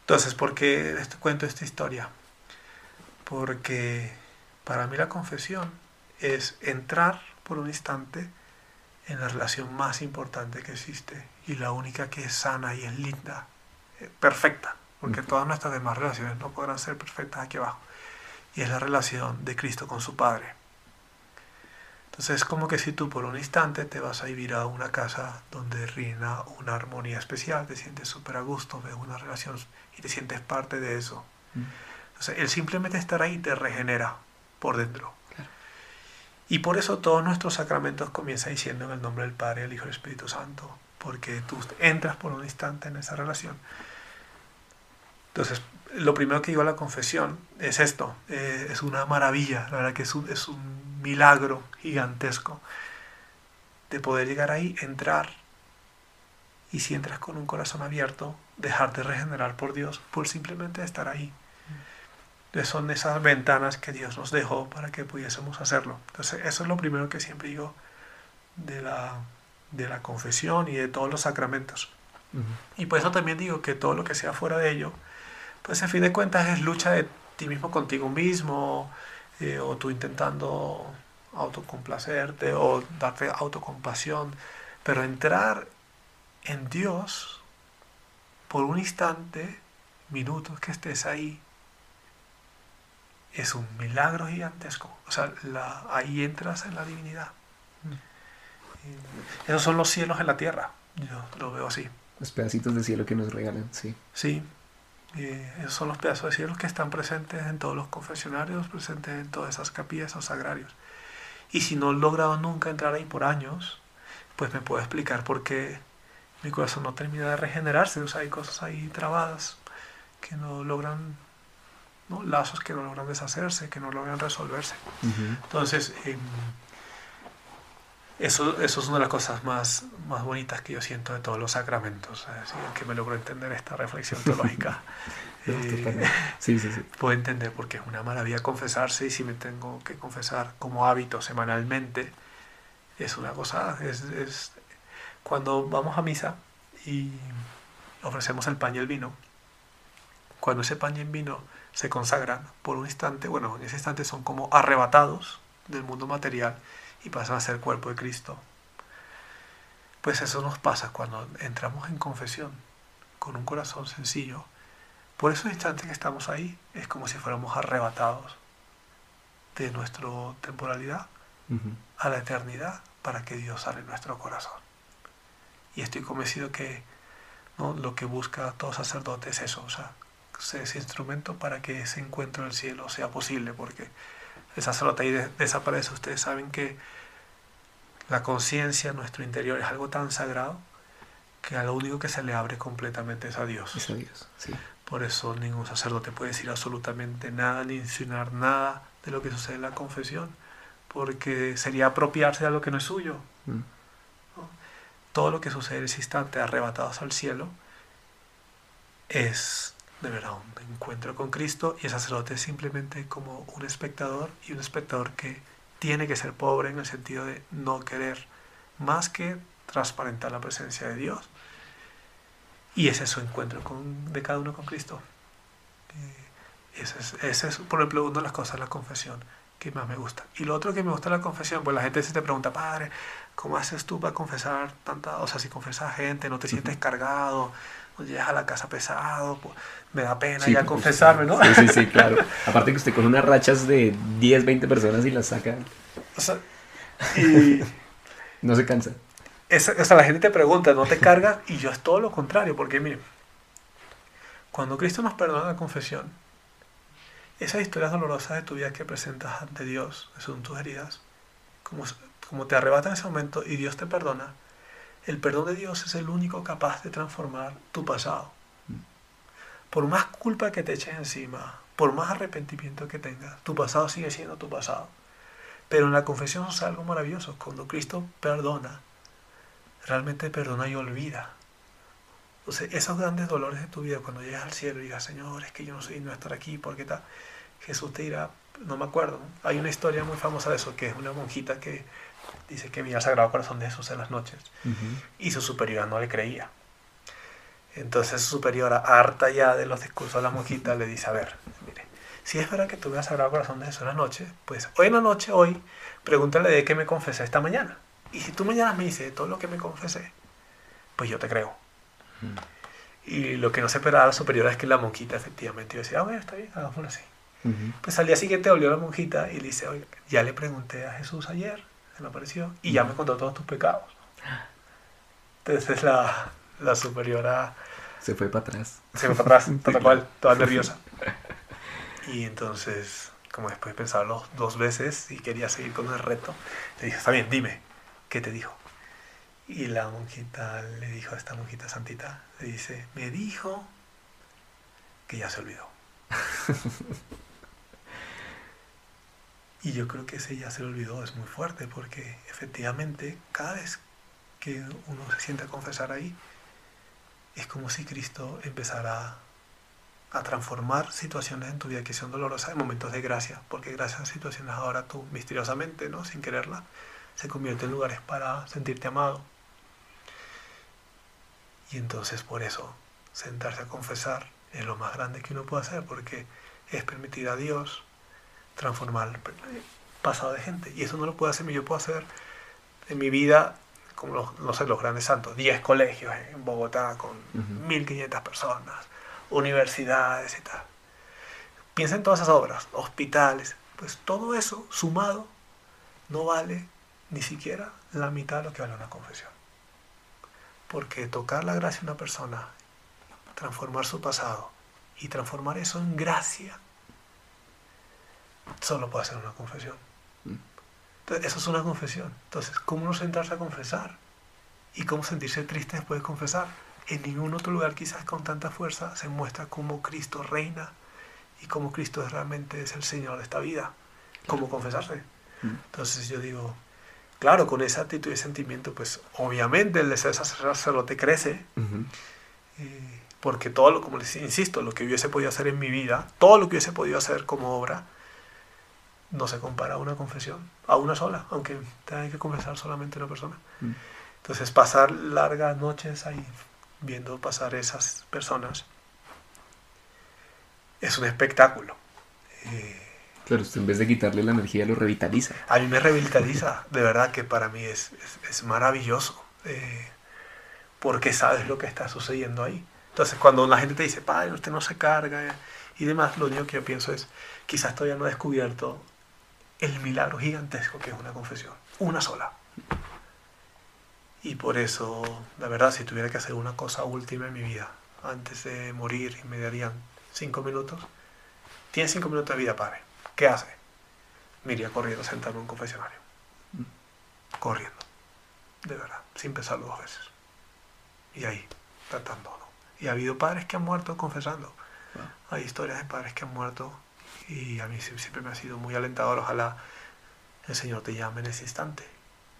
Entonces, ¿por qué cuento esta historia? Porque para mí la confesión es entrar por un instante en la relación más importante que existe y la única que es sana y es linda, eh, perfecta porque todas nuestras demás relaciones no podrán ser perfectas aquí abajo. Y es la relación de Cristo con su Padre. Entonces es como que si tú por un instante te vas a vivir a una casa donde reina una armonía especial, te sientes súper a gusto, ves una relación y te sientes parte de eso. Entonces el simplemente estar ahí te regenera por dentro. Y por eso todos nuestros sacramentos comienzan diciendo en el nombre del Padre, el Hijo y el Espíritu Santo, porque tú entras por un instante en esa relación entonces, lo primero que digo a la confesión es esto, eh, es una maravilla, la verdad que es un, es un milagro gigantesco de poder llegar ahí, entrar y si entras con un corazón abierto, dejarte regenerar por Dios, por simplemente estar ahí. Son esas ventanas que Dios nos dejó para que pudiésemos hacerlo. Entonces eso es lo primero que siempre digo de la, de la confesión y de todos los sacramentos. Y por eso también digo que todo lo que sea fuera de ello, pues en fin de cuentas es lucha de ti mismo contigo mismo, eh, o tú intentando autocomplacerte o darte autocompasión, pero entrar en Dios por un instante, minutos que estés ahí, es un milagro gigantesco. O sea, ahí entras en la divinidad. Mm. Esos son los cielos en la tierra. Yo lo veo así. Los pedacitos de cielo que nos regalan, sí. Sí, esos son los pedazos de cielo que están presentes en todos los confesionarios, presentes en todas esas capillas o sagrarios. Y si no he logrado nunca entrar ahí por años, pues me puedo explicar por qué mi corazón no termina de regenerarse. O sea, hay cosas ahí trabadas que no logran, ¿no? lazos que no logran deshacerse, que no logran resolverse. Entonces, em, eso, eso es una de las cosas más, más bonitas que yo siento de todos los sacramentos, que me logro entender esta reflexión teológica. Eh, sí, sí, sí. Puedo entender porque es una maravilla confesarse y si me tengo que confesar como hábito semanalmente, es una cosa, es, es cuando vamos a misa y ofrecemos el pan y el vino, cuando ese pan y el vino se consagran por un instante, bueno, en ese instante son como arrebatados del mundo material, y pasan a ser cuerpo de Cristo. Pues eso nos pasa cuando entramos en confesión con un corazón sencillo. Por esos instantes que estamos ahí es como si fuéramos arrebatados de nuestra temporalidad a la eternidad para que Dios sale en nuestro corazón. Y estoy convencido que ¿no? lo que busca todo sacerdote es eso, o sea, ese instrumento para que ese encuentro en el cielo sea posible, porque el sacerdote ahí desaparece. Ustedes saben que la conciencia, nuestro interior, es algo tan sagrado que a lo único que se le abre completamente es a Dios. Es a Dios, sí. Por eso ningún sacerdote puede decir absolutamente nada ni insinuar nada de lo que sucede en la confesión, porque sería apropiarse de lo que no es suyo. Mm. Todo lo que sucede en ese instante, arrebatados al cielo, es de verdad un encuentro con Cristo y el sacerdote es simplemente como un espectador y un espectador que tiene que ser pobre en el sentido de no querer más que transparentar la presencia de Dios. Y ese es su encuentro con, de cada uno con Cristo. Eh, ese es, por ejemplo, una de las cosas de la confesión que más me gusta. Y lo otro que me gusta de la confesión, pues la gente se te pregunta, padre, ¿cómo haces tú para confesar tanta, o sea, si confesas a gente, no te sientes cargado, no llegas a la casa pesado, pues, me da pena ya confesarme, ¿no? Sí, sí, sí, claro. Aparte que usted con unas rachas de 10, 20 personas y las saca. O sea, y... no se cansa. o sea, la gente te pregunta, ¿no te cargas? Y yo es todo lo contrario, porque mire, cuando Cristo nos perdona la confesión, esas historias dolorosas de tu vida que presentas ante Dios, son tus heridas, como, como te arrebatan en ese momento y Dios te perdona, el perdón de Dios es el único capaz de transformar tu pasado. Por más culpa que te eches encima, por más arrepentimiento que tengas, tu pasado sigue siendo tu pasado. Pero en la confesión es algo maravilloso. Cuando Cristo perdona, realmente perdona y olvida. Entonces, esos grandes dolores de tu vida, cuando llegas al cielo y digas, Señor, es que yo no soy no estar aquí, ¿por qué tal? Jesús te dirá, no me acuerdo. Hay una historia muy famosa de eso, que es una monjita que dice que veía el Sagrado Corazón de Jesús en las noches y su superiora no le creía. Entonces su superiora, harta ya de los discursos de la monjita, le dice, a ver, mire, si es verdad que tú veas el Sagrado Corazón de Jesús en la noche, pues hoy en la noche, hoy, pregúntale de qué me confesé esta mañana. Y si tú mañana me dices todo lo que me confesé, pues yo te creo. Y lo que no se esperaba la superiora es que la monjita efectivamente iba a decir, ah, bueno, está bien, hagámoslo así. Pues al día siguiente volvió la monjita y le dice, oye, ya le pregunté a Jesús ayer, se me apareció, y ya me contó todos tus pecados. Entonces la, la superiora... Se fue para atrás. Se fue para atrás, tal cual, toda nerviosa. Y entonces, como después de pensarlo dos veces y quería seguir con el reto, le dije, está bien, dime, ¿qué te dijo? Y la monjita le dijo a esta monjita santita, le dice, me dijo que ya se olvidó. y yo creo que ese ya se olvidó es muy fuerte porque efectivamente cada vez que uno se siente a confesar ahí, es como si Cristo empezara a transformar situaciones en tu vida que son dolorosas en momentos de gracia, porque gracias a situaciones ahora tú misteriosamente, ¿no? sin quererla, se convierte en lugares para sentirte amado, y entonces por eso sentarse a confesar es lo más grande que uno puede hacer, porque es permitir a Dios transformar el pasado de gente. Y eso no lo puedo hacer, yo puedo hacer en mi vida, como los, no sé, los grandes santos, 10 colegios en Bogotá con 1.500 personas, universidades y tal. Piensa en todas esas obras, hospitales, pues todo eso sumado no vale ni siquiera la mitad de lo que vale una confesión. Porque tocar la gracia de una persona, transformar su pasado y transformar eso en gracia, solo puede ser una confesión. Entonces, eso es una confesión. Entonces, ¿cómo no sentarse a confesar? ¿Y cómo sentirse triste después de confesar? En ningún otro lugar quizás con tanta fuerza se muestra cómo Cristo reina y cómo Cristo realmente es el Señor de esta vida. ¿Cómo confesarse? Entonces yo digo, Claro, con esa actitud y sentimiento, pues obviamente el deseo de sacerdote crece. Eh, porque todo lo, como les insisto, lo que hubiese podido hacer en mi vida, todo lo que hubiese podido hacer como obra, no se compara a una confesión, a una sola, aunque tenga que confesar solamente una persona. Mm. Entonces, pasar largas noches ahí viendo pasar esas personas es un espectáculo. Eh, Claro, usted en vez de quitarle la energía lo revitaliza. A mí me revitaliza, de verdad que para mí es, es, maravilloso, eh, porque sabes lo que está sucediendo ahí. Entonces cuando la gente te dice, padre, usted no se carga y demás, lo único que yo pienso es, quizás todavía no he descubierto el milagro gigantesco que es una confesión, una sola. Y por eso, la verdad, si tuviera que hacer una cosa última en mi vida, antes de morir y me darían cinco minutos, tienes cinco minutos de vida, padre ¿Qué hace? Me iría corriendo a sentarme en un confesionario. Corriendo. De verdad. Sin pensarlo dos veces. Y ahí, tratando. ¿no? Y ha habido padres que han muerto confesando. Hay historias de padres que han muerto y a mí siempre me ha sido muy alentador. Ojalá el Señor te llame en ese instante,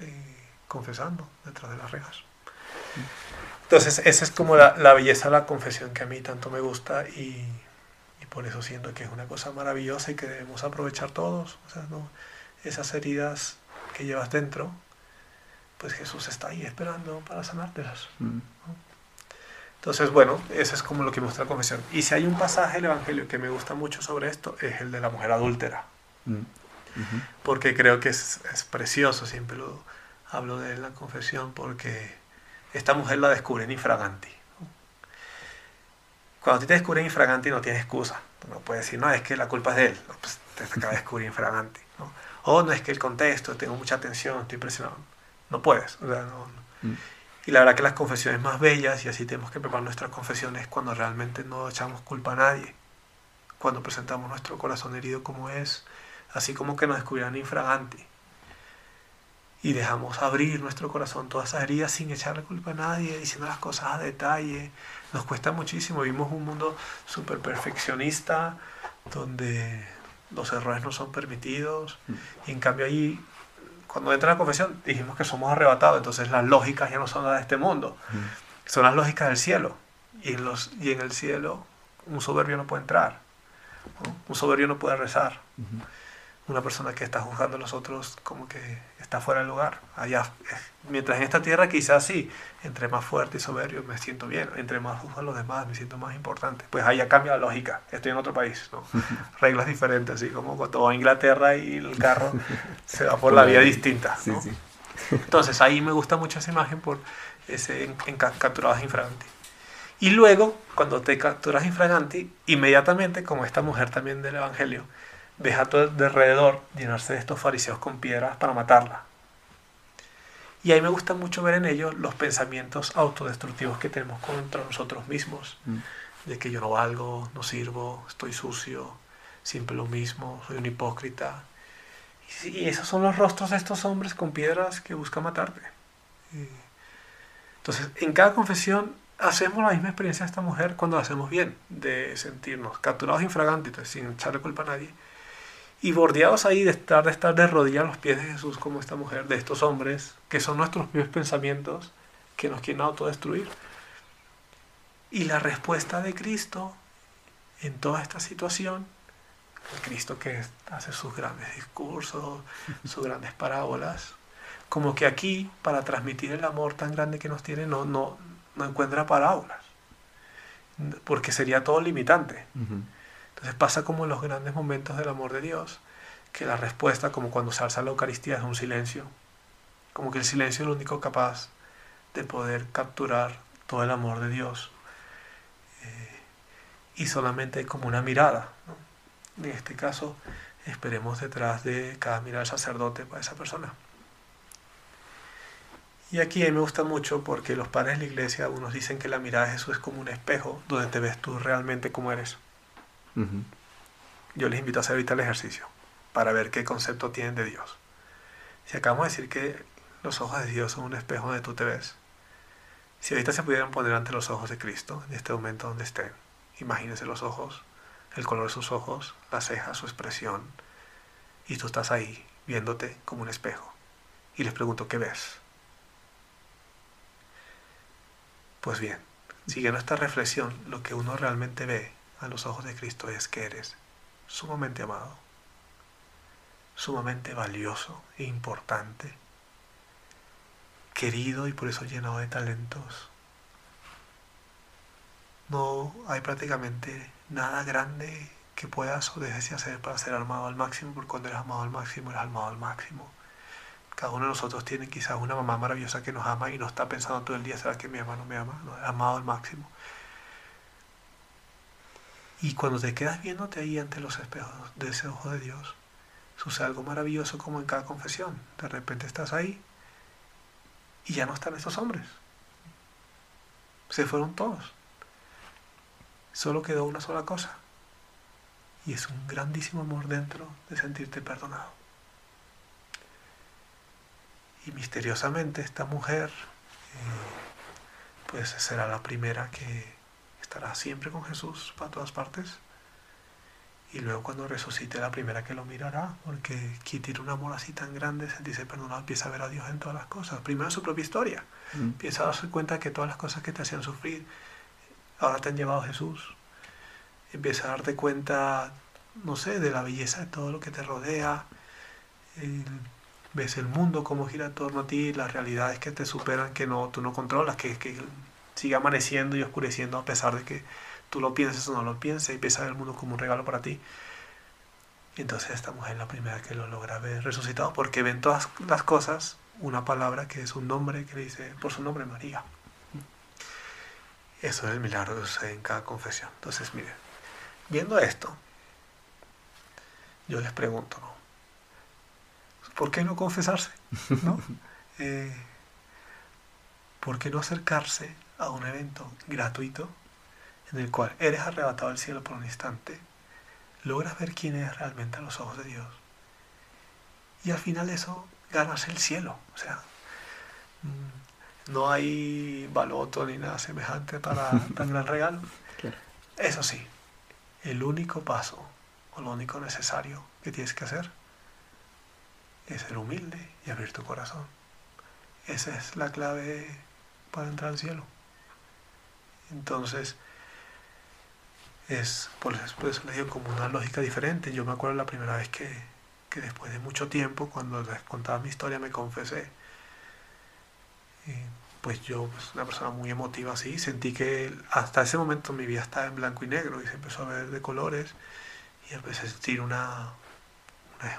eh, confesando detrás de las rejas. Entonces, esa es como la, la, belleza de la confesión que a mí tanto me gusta y, por eso siento que es una cosa maravillosa y que debemos aprovechar todos. O sea, ¿no? Esas heridas que llevas dentro, pues Jesús está ahí esperando para sanártelas. Mm. Entonces, bueno, eso es como lo que muestra la confesión. Y si hay un pasaje del Evangelio que me gusta mucho sobre esto, es el de la mujer adúltera. Mm. Porque creo que es, es, precioso, siempre lo hablo de la confesión, porque esta mujer la descubre en infraganti. Cuando te descubren infraganti no tienes excusa. No puedes decir, no, es que la culpa es de él. pues, te acaba de descubrir infraganti. ¿no? O no es que el contexto, tengo mucha atención, estoy presionado. No puedes. Mm. Y la verdad que las confesiones más bellas, y así tenemos que preparar nuestras confesiones cuando realmente no echamos culpa a nadie. Cuando presentamos nuestro corazón herido como es, así como que nos descubrirán infraganti y dejamos abrir nuestro corazón todas esas heridas sin echarle culpa a nadie, diciendo las cosas a detalle. Nos cuesta muchísimo. Vivimos un mundo súper perfeccionista donde los errores no son permitidos. Y en cambio ahí, cuando entra la confesión, dijimos que somos arrebatados. Entonces las lógicas ya no son las de este mundo. Son las lógicas del cielo. Y en, los, y en el cielo un soberbio no puede entrar. Un soberbio no puede rezar. Una persona que está juzgando a los otros como que está fuera del lugar. Allá, mientras en esta tierra quizás sí, entre más fuerte y soberbio me siento bien, entre más juzgo a los demás me siento más importante. Pues allá cambia la lógica. Estoy en otro país, ¿no? Reglas diferentes, así como cuando va a Inglaterra y el carro se va por la vía distinta. Entonces ahí me gusta mucho esa imagen por ese en, en infraganti. Y luego, cuando te capturas infraganti, inmediatamente, como esta mujer también del Evangelio, ves a todo alrededor llenarse de estos fariseos con piedras para matarla. Y ahí me gusta mucho ver en ellos los pensamientos autodestructivos que tenemos contra nosotros mismos, mm. de que yo no valgo, no sirvo, estoy sucio, siempre lo mismo, soy un hipócrita. Y esos son los rostros de estos hombres con piedras que buscan matarte. Entonces, en cada confesión hacemos la misma experiencia de esta mujer cuando lo hacemos bien, de sentirnos capturados infragantes, sin echarle culpa a nadie, y bordeados ahí de estar, de estar de rodillas a los pies de Jesús como esta mujer, de estos hombres, que son nuestros propios pensamientos que nos quieren autodestruir. Y la respuesta de Cristo en toda esta situación, el Cristo que hace sus grandes discursos, sus grandes parábolas, como que aquí, para transmitir el amor tan grande que nos tiene, no, no, no encuentra parábolas, porque sería todo limitante. Entonces pasa como en los grandes momentos del amor de Dios, que la respuesta, como cuando se alza la Eucaristía, es un silencio, como que el silencio es lo único capaz de poder capturar todo el amor de Dios. Eh, y solamente como una mirada. En este caso, esperemos detrás de cada mirada del sacerdote para esa persona. Y aquí a mí me gusta mucho porque los padres de la iglesia, unos dicen que la mirada de Jesús es como un espejo donde te ves tú realmente como eres. Yo les invito a hacer ahorita el ejercicio para ver qué concepto tienen de Dios. Si acabamos de decir que los ojos de Dios son un espejo donde tú te ves, si ahorita se pudieran poner ante los ojos de Cristo, en este momento donde estén, imagínense los ojos, el color de sus ojos, las cejas, su expresión, y tú estás ahí viéndote como un espejo. Y les pregunto, ¿qué ves? Pues bien, siguiendo esta reflexión, lo que uno realmente ve a los ojos de Cristo es que eres sumamente amado, sumamente valioso e importante, querido y por eso llenado de talentos. No hay prácticamente nada grande que puedas o dejes de hacer para ser amado al máximo, porque cuando eres amado al máximo, eres amado al máximo. Cada uno de nosotros tiene quizás una mamá maravillosa que nos ama y no está pensando todo el día, ¿será que mi o no me ama? No, amado al máximo. Y cuando te quedas viéndote ahí ante los espejos de ese ojo de Dios, sucede algo maravilloso como en cada confesión. De repente estás ahí y ya no están estos hombres. Se fueron todos. Solo quedó una sola cosa. Y es un grandísimo amor dentro de sentirte perdonado. Y misteriosamente esta mujer eh, pues será la primera que estará siempre con Jesús para todas partes. Y luego cuando resucite la primera que lo mirará, porque quien tiene un amor así tan grande, sentirse perdonado, empieza a ver a Dios en todas las cosas. Primero en su propia historia. Mm. Empieza a darse cuenta que todas las cosas que te hacían sufrir, ahora te han llevado a Jesús. Empieza a darte cuenta, no sé, de la belleza de todo lo que te rodea. ves el mundo como gira en torno a ti, las realidades que te superan, que no, tú no controlas, que, que sigue amaneciendo y oscureciendo a pesar de que tú lo pienses o no lo pienses y piensas el mundo como un regalo para ti. Entonces esta mujer es la primera que lo logra ver resucitado porque ven todas las cosas una palabra que es un nombre que le dice por su nombre María. Eso es el milagro en cada confesión. Entonces, miren, viendo esto, yo les pregunto, ¿no? ¿Por qué no confesarse? ¿No? Eh, ¿Por qué no acercarse a un evento gratuito en el cual eres arrebatado al cielo por un instante, logras ver quién eres realmente a los ojos de Dios. Y al final de eso ganas el cielo. O sea, mm, no hay baloto ni nada semejante para tan gran regalo. Eso sí, el único paso o lo único necesario que tienes que hacer es ser humilde y abrir tu corazón. Esa es la clave para entrar al cielo Entonces, es por eso, les digo como una lógica diferente. Yo me acuerdo la primera vez que, que después de mucho tiempo, cuando les contaba mi historia, me confesé. Pues yo, pues, una persona muy emotiva así, sentí que hasta ese momento mi vida estaba en blanco y negro y se empezó a ver de colores y empecé a sentir una,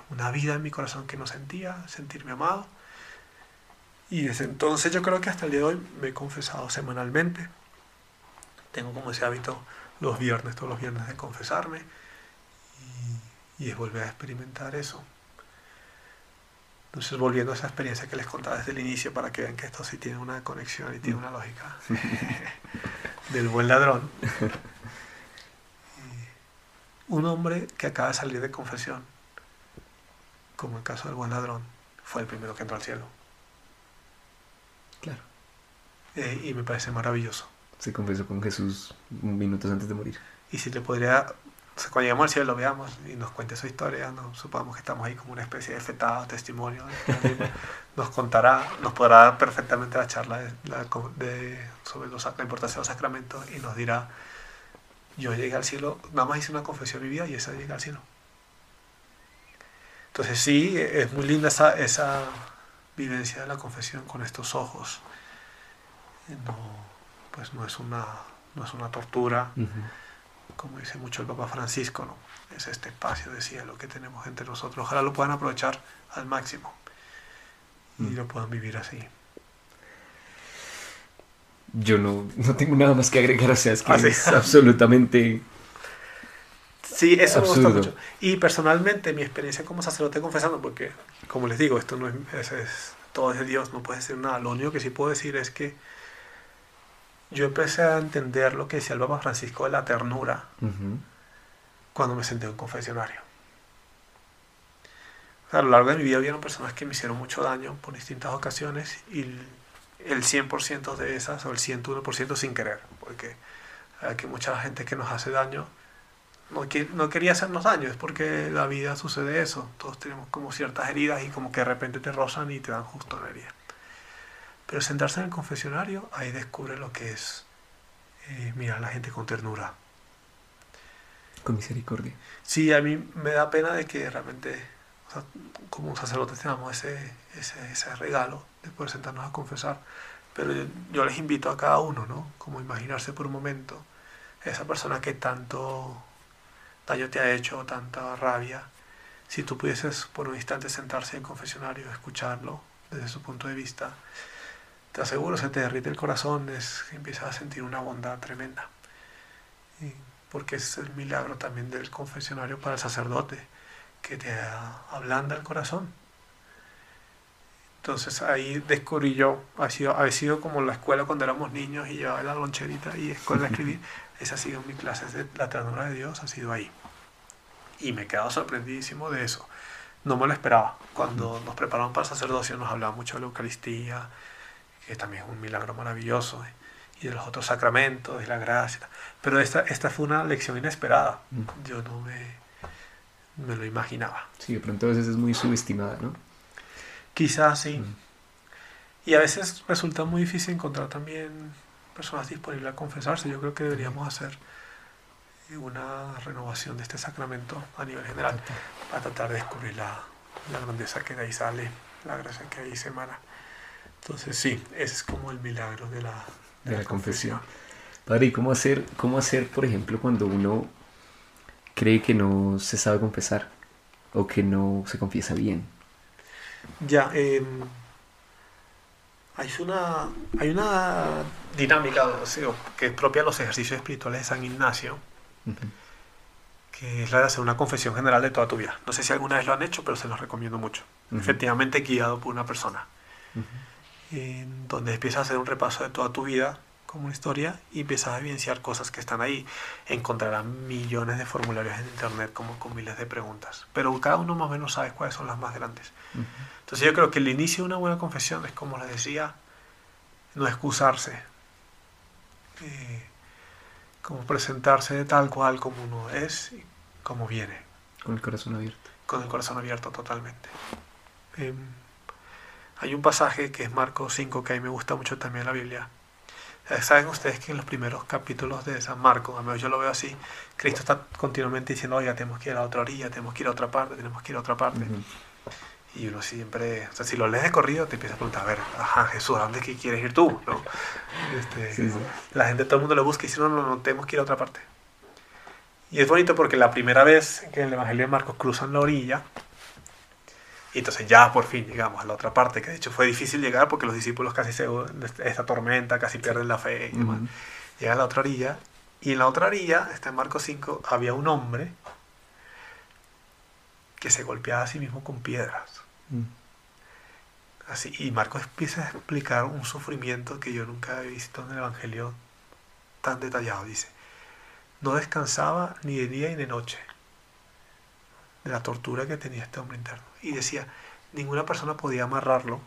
una vida en mi corazón que no sentía, sentirme amado. Y desde entonces yo creo que hasta el día de hoy me he confesado semanalmente. Tengo como ese hábito los viernes, todos los viernes de confesarme y, y es volver a experimentar eso. Entonces, volviendo a esa experiencia que les contaba desde el inicio para que vean que esto sí tiene una conexión y tiene una lógica del buen ladrón. Un hombre que acaba de salir de confesión, como el caso del buen ladrón, fue el primero que entró al cielo. Claro. Eh, y me parece maravilloso. Se confesó con Jesús minutos antes de morir. Y si le podría, o sea, cuando lleguemos al cielo lo veamos y nos cuente su historia, no supongamos que estamos ahí como una especie de fetado, testimonio, nos contará, nos podrá dar perfectamente la charla de, la- de- sobre los, la importancia de los sacramentos y nos dirá, yo llegué al cielo, nada más hice una confesión en mi vida y esa llegué al cielo. Entonces sí, es muy linda esa, esa vivencia de la confesión con estos ojos. No, pues no es una, no es una tortura, como dice mucho el Papa Francisco, ¿no? Es este espacio de cielo que tenemos entre nosotros. Ojalá lo puedan aprovechar al máximo y Mm. lo puedan vivir así. Yo no, no tengo nada más que agregar, o sea, es que Ah, sí. es absolutamente... Sí, eso me Absurdo. gusta mucho. Y personalmente, mi experiencia como sacerdote confesando, porque, como les digo, esto no es, es- es- todo es de Dios, no puede decir nada. Lo único que sí puedo decir es que yo empecé a entender lo que decía el Papa Francisco de la ternura cuando me senté en un confesionario. A lo largo de mi vida hubieron personas que me hicieron mucho daño por distintas ocasiones y el- el 100% de esas o el 101% sin querer, porque hay que mucha gente que nos hace daño no, que- no quería hacernos daño, es porque la vida sucede eso. Todos tenemos como ciertas heridas y como que de repente te rozan y te dan justo una herida. Pero sentarse en el confesionario, ahí descubre lo que es eh, mirar a la gente con ternura. Con misericordia. Sí, a mí me da pena de que realmente, o sea, como sacerdote tengamos ese, ese, ese regalo de poder sentarnos a confesar. Pero yo, yo les invito a cada uno, ¿no? Como imaginarse por un momento esa persona que tanto daño te ha hecho, tanta rabia. Si tú pudieses por un instante sentarse en el confesionario, escucharlo desde su punto de vista, te aseguro, se te derrite el corazón, es, empiezas a sentir una bondad tremenda. Y- porque es el milagro también del confesionario para el sacerdote, que te a- ablanda el corazón. Entonces ahí descubrí yo, ha sido, ha sido como la escuela cuando éramos niños y llevaba la loncherita y escuela de escribir. Esa ha sido mi clase de la ternura de Dios, ha sido ahí. Y me he quedado sorprendidísimo de eso. No me lo esperaba. Cuando nos preparaban para el sacerdocio nos hablaban mucho de la Eucaristía, que también es un milagro maravilloso, y de los otros sacramentos, de la gracia. y. Pero esta, esta fue una lección inesperada. Mm. Yo no me, me lo imaginaba. Sí, de pronto a veces es muy subestimada, ¿no? Quizás sí. Mm. Y a veces resulta muy difícil encontrar también personas disponibles a confesarse. Yo creo que deberíamos hacer una renovación de este sacramento a nivel general para tratar de descubrir la, la grandeza que de ahí sale, la gracia que de ahí se emana. Entonces sí, ese es como el milagro de la, De la confesión. Padre, ¿y cómo hacer, cómo hacer, por ejemplo, cuando uno cree que no se sabe confesar o que no se confiesa bien? Ya, eh, hay, una, hay una dinámica que es propia de los ejercicios espirituales de San Ignacio, que es la de hacer una confesión general de toda tu vida. No sé si alguna vez lo han hecho, pero se los recomiendo mucho. Efectivamente guiado por una persona, Ujú. Donde empiezas a hacer un repaso de toda tu vida como una historia y empiezas a evidenciar cosas que están ahí. Encontrarán millones de formularios en internet como con miles de preguntas, pero cada uno más o menos sabe cuáles son las más grandes. Entonces yo creo que el inicio de una buena confesión es, como les decía, no excusarse, eh, como presentarse de tal cual como uno es y como viene, Con el corazón abierto. con el corazón abierto totalmente. Em, hay un pasaje que es Marcos 5 que a mí me gusta mucho también la Biblia. Saben ustedes que en los primeros capítulos de San Marcos, a mí yo lo veo así, Cristo está continuamente diciendo, oiga, tenemos que ir a la otra orilla, tenemos que ir a otra parte, tenemos que ir a otra parte. Y uno siempre, o sea, si lo lees de corrido, te empieza a preguntar, a ver, ajá, Jesús, ¿a dónde quieres ir tú? ¿No? Este, La gente, todo el mundo lo busca y dice, no, no, no, tenemos que ir a otra parte. Y es bonito porque la primera vez que en el Evangelio de Marcos cruzan la orilla, y entonces ya por fin llegamos a la otra parte, que de hecho fue difícil llegar porque los discípulos casi se, esta tormenta, casi pierden la fe y demás. Llega a la otra orilla, y en la otra orilla, está en Marcos 5, había un hombre que se golpeaba a sí mismo con piedras. Mm. Así, y Marcos empieza a explicar un sufrimiento que yo nunca he visto en el Evangelio tan detallado. Dice, no descansaba ni de día ni de noche de la tortura que tenía este hombre interno. Y decía, ninguna persona podía amarrarlo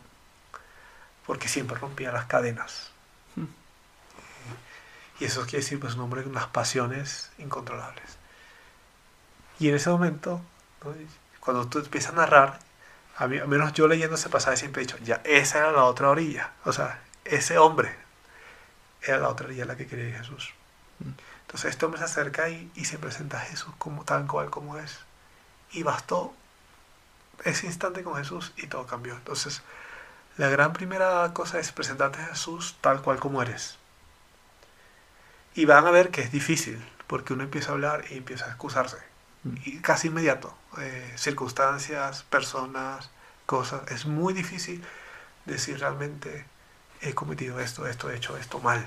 porque siempre rompía las cadenas. Hmm. Y eso quiere decir, pues, un hombre con unas pasiones incontrolables. Y en ese momento, cuando tú empiezas a narrar, a, mí, menos yo leyendo ese pasaje siempre he dicho, ya, esa era la otra orilla. O sea, ese hombre era la otra orilla a la que quería Jesús. Hmm. Entonces este hombre se acerca y, y se presenta a Jesús como tal cual como es. Y bastó ese instante con Jesús y todo cambió. Entonces, la gran primera cosa es presentarte a Jesús tal cual como eres. Y van a ver que es difícil, porque uno empieza a hablar y empieza a excusarse. Mm. Y casi inmediato. Eh, circunstancias, personas, cosas. Es muy difícil decir realmente he cometido esto, esto, he hecho esto mal.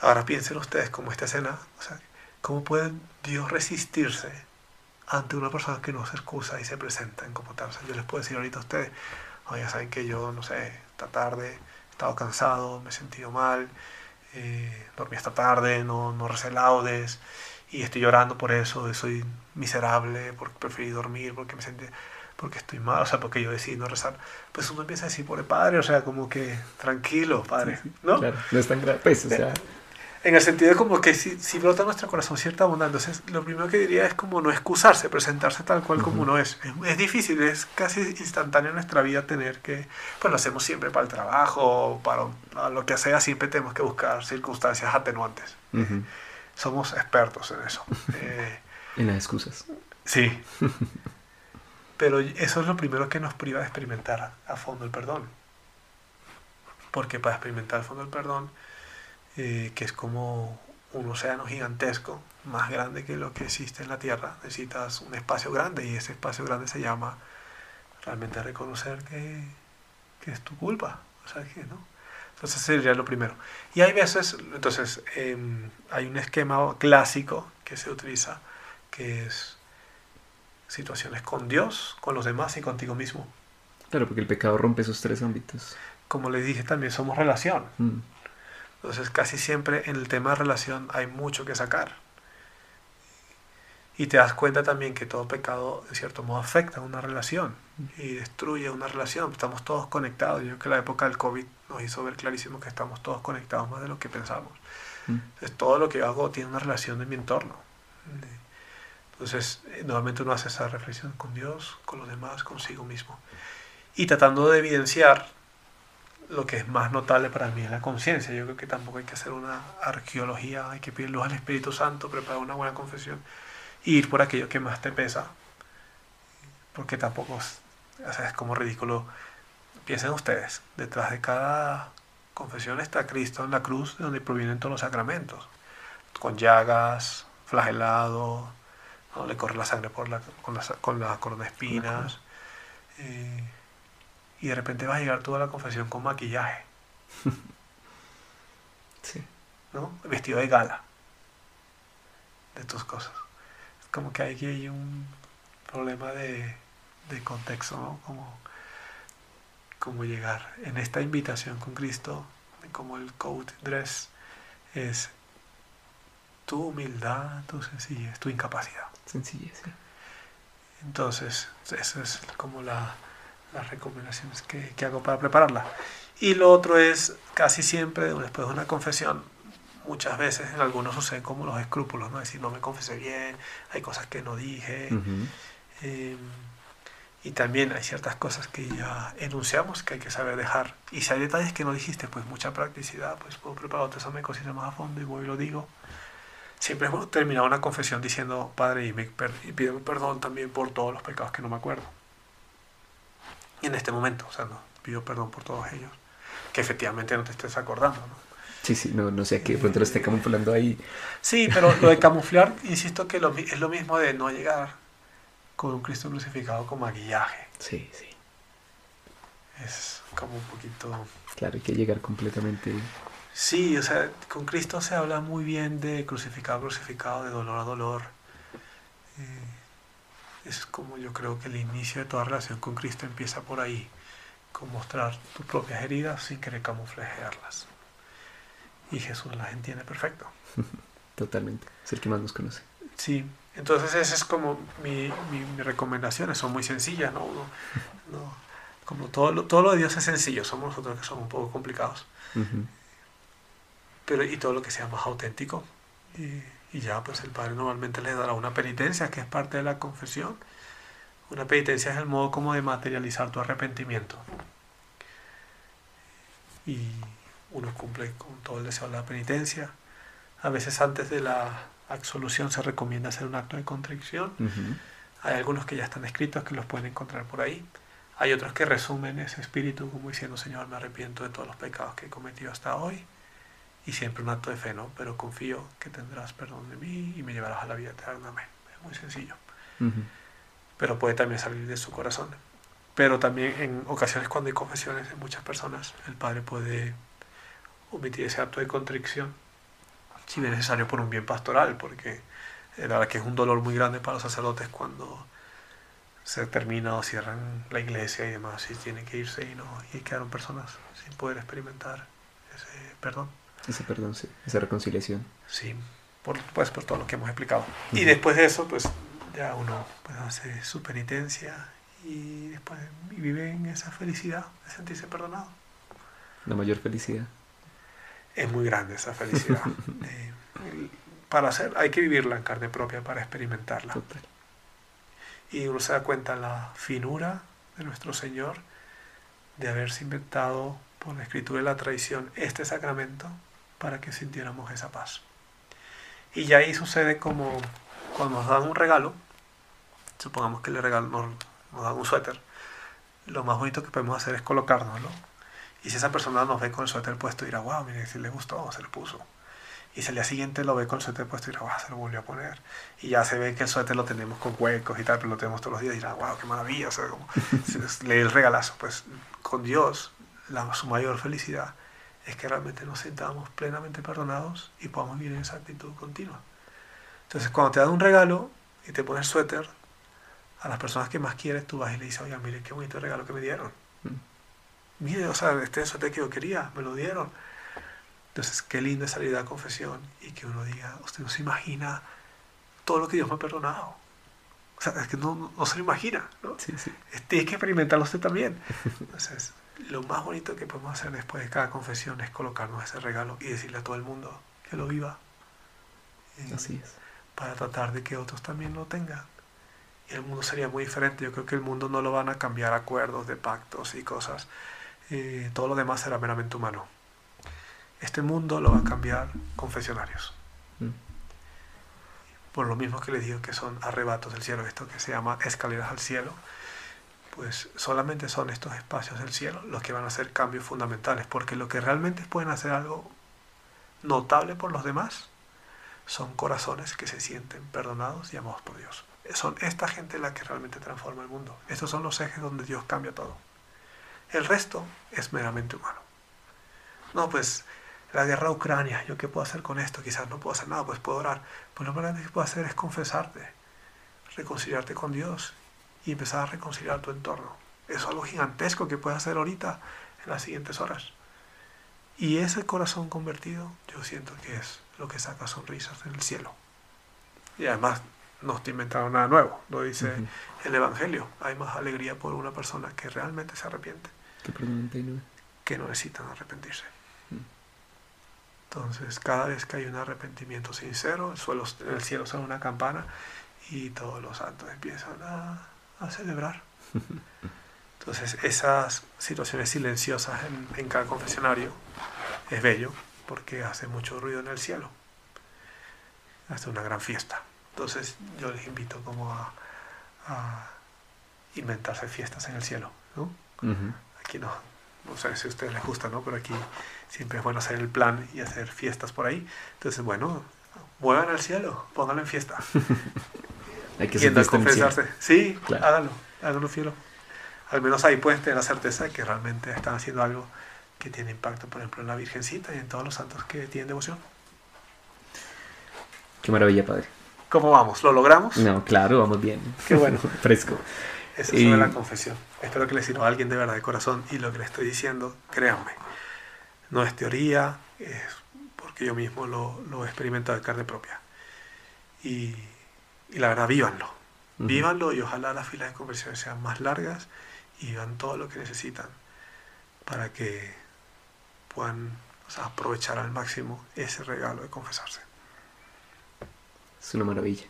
Ahora piensen ustedes como esta escena, o sea, ¿cómo puede Dios resistirse ante una persona que no se excusa y se presenta en como tal? yo les puedo decir ahorita a ustedes, oye, saben que yo, no sé, esta tarde he estado cansado, me he sentido mal, eh, dormí esta tarde, no, no recé laudes y estoy llorando por eso, soy miserable porque preferí dormir, porque me sentí porque estoy mal, o sea, porque yo decidí no rezar, pues uno empieza a decir, pobre padre, o sea, como que tranquilo, padre, ¿no? Claro, no es tan grave, pues, o sea, en el sentido de como que si, si brota nuestro corazón cierta bondad, entonces lo primero que diría es como no excusarse, presentarse tal cual como uno es. es. difícil, es casi instantáneo en nuestra vida tener que, pues lo hacemos siempre para el trabajo, para, lo que sea, siempre tenemos que buscar circunstancias atenuantes. somos expertos en eso. Eh, en las excusas. Sí. Pero eso es lo primero que nos priva de experimentar a fondo el perdón. Porque para experimentar a fondo el perdón, eh, que es como un océano gigantesco, más grande que lo que existe en la Tierra. Necesitas un espacio grande y ese espacio grande se llama realmente reconocer que, que es tu culpa. O sea, que, ¿no? Entonces sería lo primero. Y hay veces, entonces, em, hay un esquema clásico que se utiliza, que es situaciones con Dios, con los demás y contigo mismo. Claro, porque el pecado rompe esos tres ámbitos. Como les dije, también somos relación. Mm. Entonces casi siempre en el tema de relación hay mucho que sacar. Y te das cuenta también que todo pecado, en cierto modo, afecta a una relación y destruye una relación. Estamos todos conectados. Yo creo que la época del COVID nos hizo ver clarísimo que estamos todos conectados más de lo que pensamos. Mm. Entonces, todo lo que hago tiene una relación en mi entorno. Entonces, eh, normalmente uno hace esa reflexión con Dios, con los demás, consigo mismo. Y tratando de evidenciar lo que es más notable para mí es la conciencia. Yo creo que tampoco hay que hacer una arqueología, hay que pedir luz al Espíritu Santo, preparar una buena confesión e ir por aquello que más te pesa. Porque tampoco es, es como ridículo. Piensen ustedes, detrás de cada confesión está Cristo en la cruz, de donde provienen todos los sacramentos, con llagas, flagelado, ¿no? le corre la sangre por la, con, la, con la corona de espinas. Eh, y de repente vas a llegar toda la confesión con maquillaje. sí. ¿No? Vestido de gala. De tus cosas. Es como que hay, hay un problema de, de contexto, ¿no? Como, como llegar. En esta invitación con Cristo, como el code dress, es tu humildad, tu sencillez, tu incapacidad. Sencillez, sí. Entonces, eso es como la, las recomendaciones que, que, hago para prepararla. Y lo otro es casi siempre después de una confesión, muchas veces en algunos suceden como los escrúpulos, ¿no? Es decir, no me confesé bien, hay cosas que no dije. Em, Y también hay ciertas cosas que ya enunciamos que hay que saber dejar. Y si hay detalles que no dijiste, pues mucha practicidad, pues puedo preparar otro examen de más a fondo y voy y lo digo. Siempre hemos terminado una confesión diciendo, Padre, y, me y pido perdón también por todos los pecados que no me acuerdo. Y en este momento, o sea, no, pido perdón por todos ellos. Que efectivamente no te estés acordando, ¿no? Sí, sí, no, no sé a qué pronto lo esté camuflando ahí. Sí, pero lo de camuflar, insisto que lo, es lo mismo de no llegar con un Cristo crucificado como maquillaje. Sí, sí. Es como un poquito... Claro, hay que llegar completamente... Sí, o sea, con Cristo se habla muy bien de crucificado, crucificado, de dolor a dolor. Eh, es como yo creo que el inicio de toda relación con Cristo empieza por ahí, con mostrar tus propias heridas sin querer camuflajearlas. Y Jesús las entiende perfecto. Totalmente, es el que más nos conoce. Sí, entonces esa es como mi, mi, recomendaciones, son muy sencillas, ¿no? como todo lo, todo lo de Dios es sencillo, somos nosotros que somos un poco complicados. Pero y todo lo que sea más auténtico. Y, y, ya pues el Padre normalmente le dará una penitencia que es parte de la confesión. Una penitencia es el modo como de materializar tu arrepentimiento. Y uno cumple con todo el deseo de la penitencia. A veces antes de la absolución se recomienda hacer un acto de contrición. Hay algunos que ya están escritos que los pueden encontrar por ahí. Hay otros que resumen ese espíritu como diciendo, Señor, me arrepiento de todos los pecados que he cometido hasta hoy. Y siempre un acto de fe, ¿no? Pero confío que tendrás perdón de mí y me llevarás a la vida eterna. Es muy sencillo. Pero puede también salir de su corazón. Pero también en ocasiones cuando hay confesiones de muchas personas, el Padre puede omitir ese acto de contrición si es necesario por un bien pastoral, porque la verdad que es un dolor muy grande para los sacerdotes cuando se termina o cierran la iglesia y demás, y tienen que irse y, no, y quedaron personas sin poder experimentar ese perdón. Ese perdón, sí, esa reconciliación. Sí, por, pues por todo lo que hemos explicado. Y después de eso, pues ya uno pues, hace su penitencia y después vive en esa felicidad de sentirse perdonado. La mayor felicidad es muy grande esa felicidad. Eh, para hacer, hay que vivirla en carne propia para experimentarla. Y uno se da cuenta la finura de nuestro Señor de haberse inventado por la escritura y la tradición este sacramento para que sintiéramos esa paz. Y ya ahí sucede como cuando nos dan un regalo, supongamos que le regalan, nos, dan un suéter, lo más bonito que podemos hacer es colocárnoslo y si esa persona nos ve con el suéter puesto, dirá, wow, mire, si le gustó, se lo puso. Y si al día siguiente lo ve con el suéter puesto, dirá, wow, se lo volvió a poner. Y ya se ve que el suéter lo tenemos con huecos y tal, pero lo tenemos todos los días, y dirá, wow, qué maravilla. O sea, como, lee el regalazo. Pues con Dios, la, su mayor felicidad es que realmente nos sintamos plenamente perdonados y podamos vivir en esa actitud continua. Entonces, cuando te dan un regalo y te pones suéter, a las personas que más quieres, tú vas y le dices, oye, mire qué bonito regalo que me dieron. Mm mire, o sea, este es que yo quería, me lo dieron. Entonces, qué lindo es salir de la confesión y que uno diga, usted no se imagina todo lo que Dios me ha perdonado. O sea, es que no, no se lo imagina, ¿no? Sí, sí. Tiene que experimentarlo usted también. Entonces, lo más bonito que podemos hacer después de cada confesión es colocarnos ese regalo y decirle a todo el mundo que lo viva. Eh, Así es. Para tratar de que otros también lo tengan. Y el mundo sería muy diferente. Yo creo que el mundo no lo van a cambiar acuerdos de pactos y cosas eh, todo lo demás será meramente humano. Este mundo lo va a cambiar confesionarios. Mm. Por lo mismo que les digo que son arrebatos del cielo, esto que se llama escaleras al cielo, pues solamente son estos espacios del cielo los que van a hacer cambios fundamentales, porque lo que realmente pueden hacer algo notable por los demás son corazones que se sienten perdonados y amados por Dios. Son esta gente la que realmente transforma el mundo. Estos son los ejes donde Dios cambia todo. El resto es meramente humano. No, pues la guerra a Ucrania, ¿yo qué puedo hacer con esto? Quizás no puedo hacer nada, pues puedo orar. Pues lo más grande que puedo hacer es confesarte, reconciliarte con Dios y empezar a reconciliar tu entorno. Eso es algo gigantesco que puedes hacer ahorita, en las siguientes horas. Y ese corazón convertido, yo siento que es lo que saca sonrisas en el cielo. Y además no estoy inventando nada nuevo, lo dice el Evangelio. Hay más alegría por una persona que realmente se arrepiente que no necesitan arrepentirse. Entonces, cada vez que hay un arrepentimiento sincero, el, suelo, el cielo suena una campana y todos los santos empiezan a, celebrar. Entonces, esas situaciones silenciosas en, en cada confesionario es bello porque hace mucho ruido en el cielo. Hace una gran fiesta. Entonces, yo les invito como a, a inventarse fiestas en el cielo, ¿no? Aquí no, no sé si a ustedes les gusta, ¿no? Pero aquí siempre es bueno hacer el plan y hacer fiestas por ahí. Entonces, bueno, muevan al cielo, pónganlo en fiesta. Hay que Yendo a cielo. confesarse. Sí, Claro. háganlo, háganlo fielo. Al menos ahí pueden tener la certeza de que realmente están haciendo algo que tiene impacto, por ejemplo, en la Virgencita y en todos los santos que tienen devoción. Qué maravilla, padre. ¿Cómo vamos? ¿Lo logramos? No, claro, vamos bien. Qué bueno. Fresco. Eso Y- sobre la confesión. Espero que les sirva a alguien de verdad de corazón y lo que les estoy diciendo, créanme, no es teoría, es porque yo mismo lo, lo he experimentado de carne propia. Y, y la verdad, vívanlo. Ujú. Vívanlo y ojalá las filas de conversiones sean más largas y vivan todo lo que necesitan para que puedan o sea, aprovechar al máximo ese regalo de confesarse. Es una maravilla.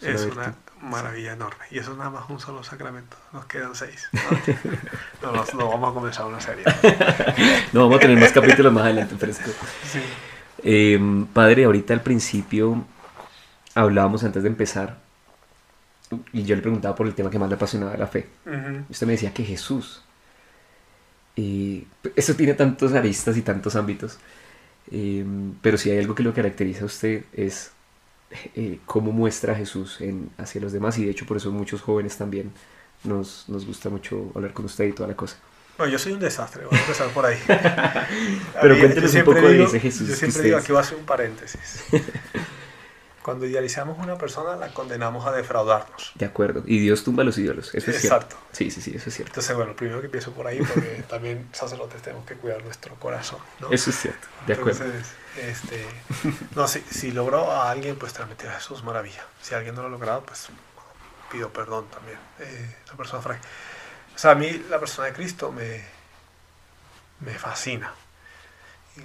Es una maravilla enorme. Y eso es nada más un solo sacramento. Nos quedan seis. No, no, no, vamos a comenzar una serie. No, vamos a tener más capítulos más adelante, fresco. Sí. Eh, padre, ahorita al principio hablábamos antes de empezar y yo le preguntaba por el tema que más le apasionaba de la fe. Ujú. Y usted me decía que Jesús. Y eso tiene tantos aristas y tantos ámbitos. Eh, pero si hay algo que lo caracteriza a usted es eh, cómo muestra a Jesús en, hacia los demás. Y de hecho por eso muchos jóvenes también nos, nos gusta mucho hablar con usted y toda la cosa. Bueno, yo soy un desastre, voy a empezar por ahí. Pero mí, cuéntenos un poco de digo- ese Jesús Yo siempre digo, aquí voy a hacer un paréntesis. Cuando idealizamos una persona, la condenamos a defraudarnos. De acuerdo. Y Dios tumba a los ídolos. Eso es Exacto. cierto. Sí, sí, sí, eso es cierto. Entonces, bueno, primero que empiezo por ahí, porque también sacerdotes tenemos que cuidar nuestro corazón. ¿no? Eso es cierto. De acuerdo. Entonces, este, no, si, si logró a alguien, pues transmitir a Jesús, maravilla. Si alguien no lo ha logrado, pues pido perdón también. Eh, la persona frágil. O sea, a mí la persona de Cristo me, me fascina. Y,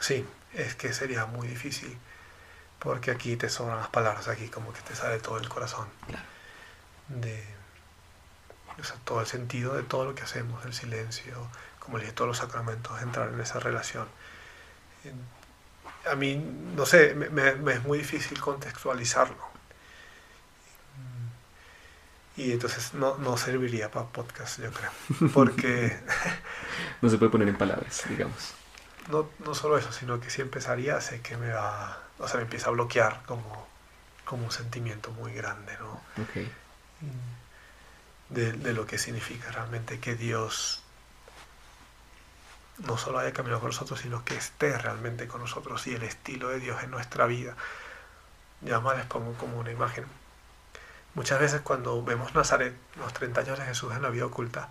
sí, es que sería muy difícil, porque aquí te sobran las palabras, aquí como que te sale todo el corazón. Claro. De, o sea, todo el sentido de todo lo que hacemos, el silencio, como le dije, todos los sacramentos, entrar en esa relación. En- A mí, no sé, me, me- me es muy difícil contextualizarlo. Y entonces no, no serviría para podcast, yo creo. Porque No se puede poner en palabras, digamos. no, no solo eso, sino que si empezaría, sé que me va, o sea, me empieza a bloquear como, como un sentimiento muy grande, ¿no? Ok. de, de lo que significa realmente que Dios no solo haya caminado con nosotros, sino que esté realmente con nosotros y el estilo de Dios en nuestra vida. Ya más les pongo como una imagen. Muchas veces cuando vemos Nazaret, los 30 años de Jesús en la vida oculta,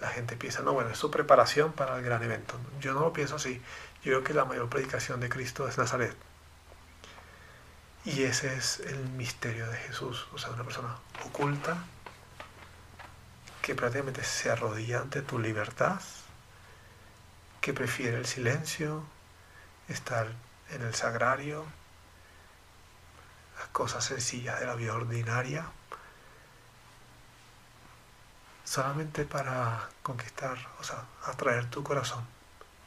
la gente piensa, no, bueno, es su preparación para el gran evento. Yo no lo pienso así. Yo creo que la mayor predicación de Cristo es Nazaret. Y ese es el misterio de Jesús, o sea, una persona oculta que prácticamente se arrodilla ante tu libertad, que prefiere el silencio, estar en el sagrario, las cosas sencillas de la vida ordinaria, solamente para conquistar, o sea, atraer tu corazón,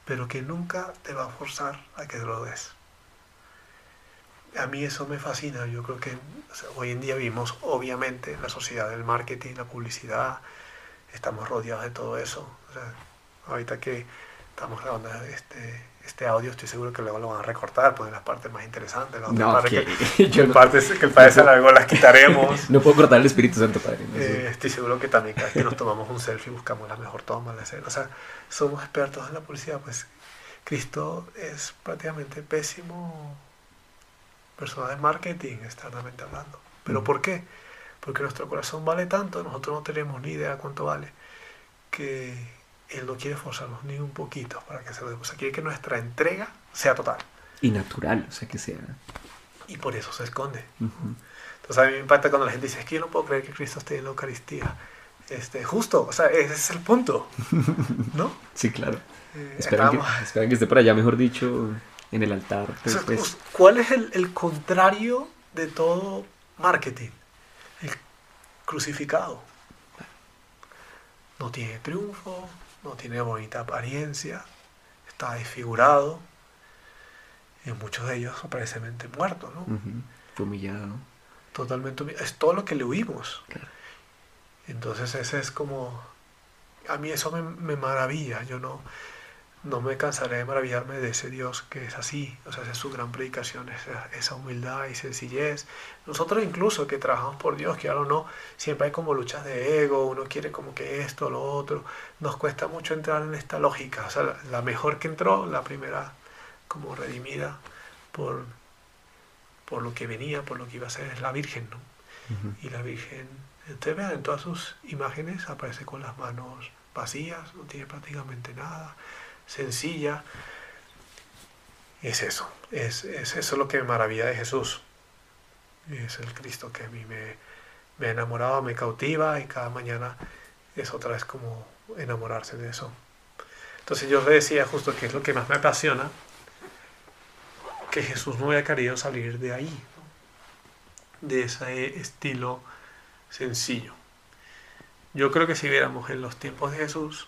pero que nunca te va a forzar a que lo des. A mí eso me fascina, yo creo que o sea, hoy en día vivimos obviamente en la sociedad del marketing, la publicidad, estamos rodeados de todo eso. O sea, ahorita que estamos grabando este, este audio, estoy seguro que luego lo van a recortar, poner las partes más interesantes, las No, partes que, que, yo no, partes que el padre se alargó las quitaremos. no puedo cortar el Espíritu Santo, Padre. no. Eh, estoy seguro que también cada vez que nos tomamos un selfie buscamos la mejor toma, la escena. O sea, somos expertos en la publicidad, pues Cristo es prácticamente pésimo persona de marketing, externamente hablando. ¿Pero Mm. por qué? Porque nuestro corazón vale tanto, nosotros no tenemos ni idea cuánto vale, que Él no quiere forzarnos ni un poquito para que se lo demos. O sea, quiere que nuestra entrega sea total. Y natural, o sea, que sea. Y por eso se esconde. Ujú. Entonces a mí me impacta cuando la gente dice, es que yo no puedo creer que Cristo esté en la Eucaristía. Este, justo, o sea, ese es el punto, ¿no? Sí, claro. Eh, Esperan que, esperan que esté por allá, mejor dicho, en el altar. o Pero sea, pues, ¿Cuál es el, el contrario de todo marketing? El crucificado. no tiene triunfo, no tiene bonita apariencia, está desfigurado. En muchos de ellos aparentemente muerto, ¿no? Fue humillado. Totalmente humillado. Es todo lo que le huimos. Entonces ese es como... A mí eso me, me maravilla. Yo no no me cansaré de maravillarme de ese Dios que es así, o sea, esa es su gran predicación, esa, esa, humildad y sencillez. Nosotros incluso que trabajamos por Dios, que ahora no, siempre hay como luchas de ego, uno quiere como que esto, lo otro, nos cuesta mucho entrar en esta lógica, o sea, la mejor que entró, la primera como redimida por, por lo que venía, por lo que iba a ser, es la Virgen, ¿no? Y la Virgen, ustedes vean, en todas sus imágenes aparece con las manos vacías, no tiene prácticamente nada sencilla. Es eso, es, es eso lo que me maravilla de Jesús. Es el Cristo que a mí me, me ha enamorado, me cautiva y cada mañana es otra vez como enamorarse de eso. Entonces yo le decía justo que es lo que más me apasiona, que Jesús no había querido salir de ahí, de ese estilo sencillo. Yo creo que si viéramos en los tiempos de Jesús,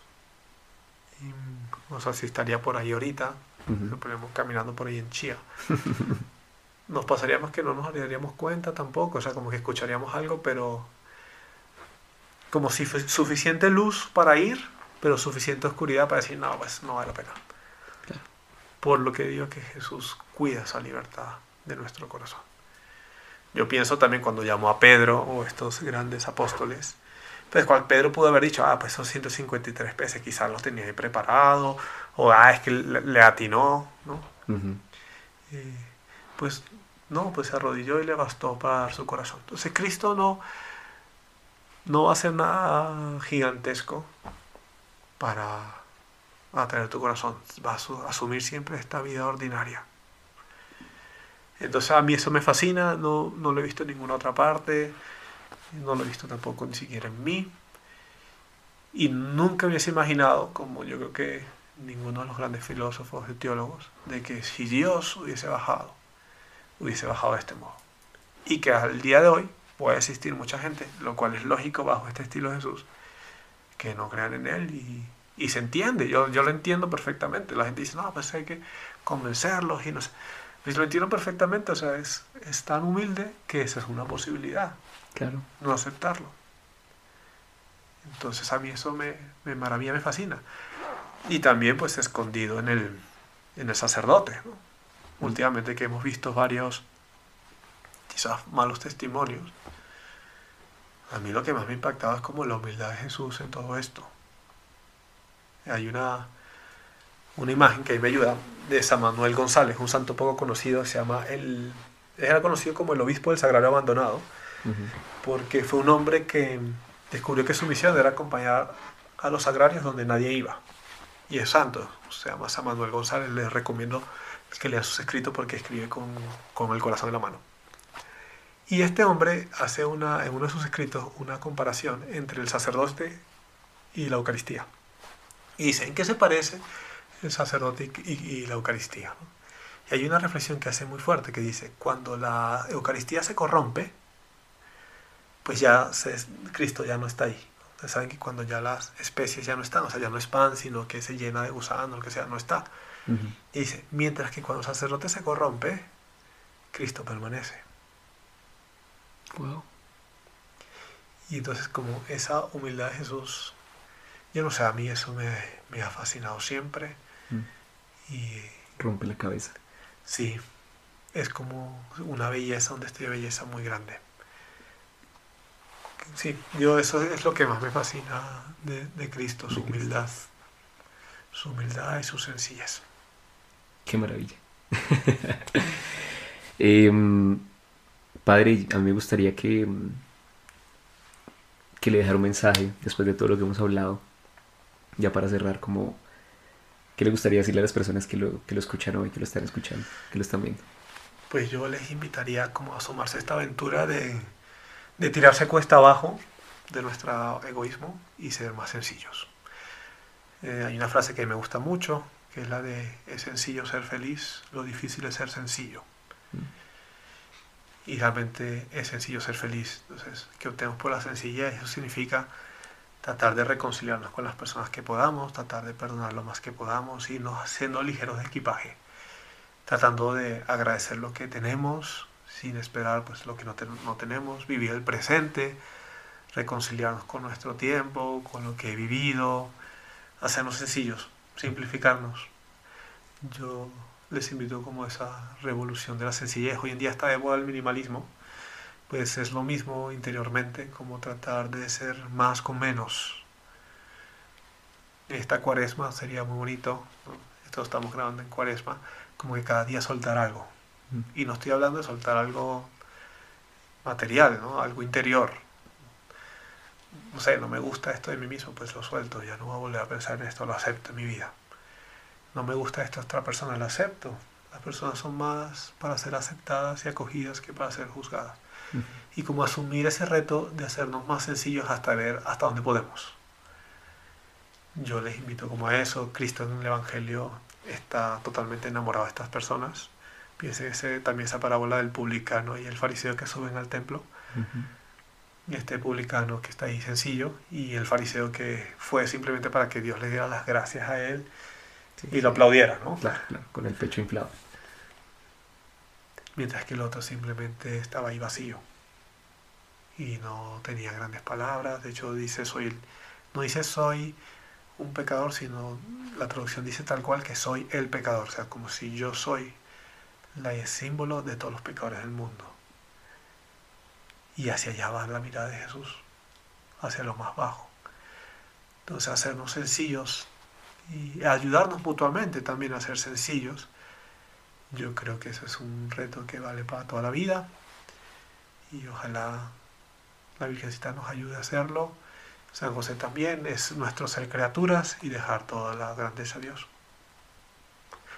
no sé si estaría por ahí ahorita, nos ponemos caminando por ahí en Chía. nos pasaríamos que no nos daríamos cuenta tampoco, o sea, como que escucharíamos algo, pero como si suficiente luz para ir, pero suficiente oscuridad para decir, no, pues no vale la pena. Por lo que digo que Jesús cuida esa libertad de nuestro corazón. Yo pienso también cuando llamó a Pedro o estos grandes apóstoles, pues cual Pedro pudo haber dicho, ah, pues son 153 peces, quizás los tenía ahí preparado, o ah, es que le, atinó, ¿no? pues no, pues se arrodilló y le bastó para dar su corazón. Entonces Cristo no, no va a hacer nada gigantesco para atraer tu corazón, va a asumir siempre esta vida ordinaria. Entonces a mí eso me fascina, no, no lo he visto en ninguna otra parte no lo he visto tampoco ni siquiera en mí. Y nunca hubiese imaginado, como yo creo que ninguno de los grandes filósofos y teólogos, de que si Dios hubiese bajado, hubiese bajado de este modo. Y que al día de hoy puede existir mucha gente, lo cual es lógico bajo este estilo de Jesús, que no crean en Él y, y se entiende, yo, yo lo entiendo perfectamente. La gente dice, no, pues hay que convencerlos y no sé. Pues lo entiendo perfectamente, o sea, es, es tan humilde que esa es una posibilidad. Claro. No aceptarlo. Entonces a mí eso me, me maravilla, me fascina. Y también pues escondido en el, en el sacerdote. Mm. Últimamente que hemos visto varios quizás malos testimonios, a mí lo que más me ha impactado es como la humildad de Jesús en todo esto. Hay una, una imagen que me ayuda de San Manuel González, un santo poco conocido, se llama el, era conocido como el obispo del Sagrario Abandonado porque fue un hombre que descubrió que su misión era acompañar a los agrarios donde nadie iba. Y es santo, se llama San Manuel González, les recomiendo que lean sus escritos porque escribe con, con el corazón en la mano. Y este hombre hace una, en uno de sus escritos una comparación entre el sacerdote y la Eucaristía. Y dice, ¿en qué se parece el sacerdote y, la Eucaristía? Y hay una reflexión que hace muy fuerte que dice, cuando la Eucaristía se corrompe, pues ya Cristo ya no está ahí. Ustedes saben que cuando ya las especies ya no están, o sea, ya no es pan, sino que se llena de gusano, lo que sea, no está. Y dice, mientras que cuando el sacerdote se corrompe, Cristo permanece. Wow. Y entonces como esa humildad de Jesús, yo no sé, a mí eso me, ha fascinado siempre. Y rompe la cabeza. Sí, es como una belleza, un destello de belleza muy grande sí, yo eso es lo que más me fascina de, Cristo, su humildad, su humildad y su sencillez. Qué maravilla. Em, padre, a mí me gustaría que, que le dejara un mensaje después de todo lo que hemos hablado, ya para cerrar, como, ¿qué le gustaría decirle a las personas que lo, que lo escuchan hoy, que lo están escuchando, que lo están viendo? Pues yo les invitaría como a asomarse a esta aventura de de tirarse cuesta abajo de nuestro egoísmo y ser más sencillos. Eh, hay una frase que me gusta mucho, que es la de es sencillo ser feliz, lo difícil es ser sencillo. Y realmente es sencillo ser feliz. Entonces, que optemos por la sencillez, eso significa tratar de reconciliarnos con las personas que podamos, tratar de perdonar lo más que podamos y no siendo ligeros de equipaje, tratando de agradecer lo que tenemos sin esperar pues lo que no, no tenemos, vivir el presente, reconciliarnos con nuestro tiempo, con lo que he vivido, hacernos sencillos, simplificarnos. Yo les invito como esa revolución de la sencillez. Hoy en día está de moda el minimalismo pues es lo mismo interiormente, como tratar de ser más con menos. Esta cuaresma sería muy bonito, esto estamos grabando en cuaresma, como que cada día soltar algo. Y no estoy hablando de soltar algo material, ¿no? algo interior. No sé, no me gusta esto de mí mismo, pues lo suelto, ya no voy a volver a pensar en esto, lo acepto en mi vida. No me gusta esta otra persona, lo acepto. Las personas son más para ser aceptadas y acogidas que para ser juzgadas y como asumir ese reto de hacernos más sencillos hasta ver hasta dónde podemos. Yo les invito como a eso. Cristo en el Evangelio está totalmente enamorado de estas personas. Piensen ese, también esa parábola del publicano y el fariseo que suben al templo. y Este publicano que está ahí sencillo y el fariseo que fue simplemente para que Dios le diera las gracias a él y lo aplaudiera, ¿no? Claro, claro, con el pecho inflado mientras que el otro simplemente estaba ahí vacío y no tenía grandes palabras. De hecho, dice soy, no dice soy un pecador, sino la traducción dice tal cual que soy el pecador, o sea, como si yo soy el símbolo de todos los pecadores del mundo. Y hacia allá va la mirada de Jesús, hacia lo más bajo. Entonces, hacernos sencillos y ayudarnos mutuamente también a ser sencillos yo creo que eso es un reto que vale para toda la vida y ojalá la Virgencita nos ayude a hacerlo. San José también es nuestro ser criaturas y dejar toda la grandeza a Dios.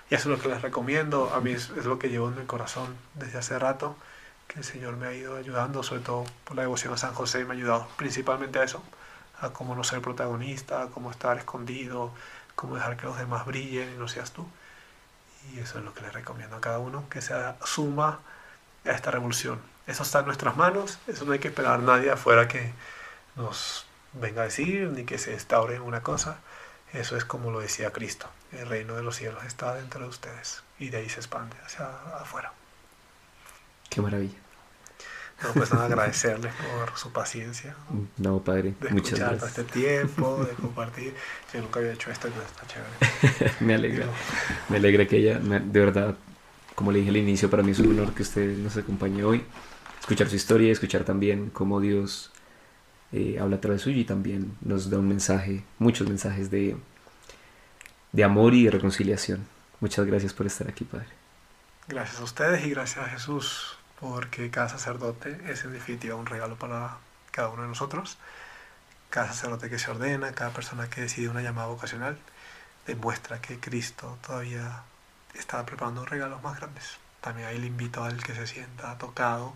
Y eso es lo que les recomiendo, a mí es, lo que llevo en mi corazón desde hace rato, que el Señor me ha ido ayudando, sobre todo por la devoción a San José, me ha ayudado principalmente a eso, a cómo no ser protagonista, a cómo estar escondido, cómo dejar que los demás brillen y no seas tú. Y eso es lo que le recomiendo a cada uno, que se suma a esta revolución. Eso está en nuestras manos, eso no hay que esperar a nadie afuera que nos venga a decir, ni que se instaure una cosa. Eso es como lo decía Cristo, el reino de los cielos está dentro de ustedes y de ahí se expande hacia afuera. Qué maravilla. No, pues nada, agradecerles por su paciencia. No, padre, de muchas gracias. este tiempo, de compartir. Yo nunca había hecho esto y está chévere. me alegra, me alegra que ella, de verdad, como le dije al inicio, para mí es un honor que usted nos acompañe hoy. Escuchar su historia, escuchar también cómo Dios eh, habla a través suyo y también nos da un mensaje, muchos mensajes de, de amor y de reconciliación. Muchas gracias por estar aquí, Padre. Gracias a ustedes y gracias a Jesús porque cada sacerdote es en definitiva un regalo para cada uno de nosotros. Cada sacerdote que se ordena, cada persona que decide una llamada vocacional, demuestra que Cristo todavía está preparando regalos más grandes. También ahí le invito al que se sienta tocado,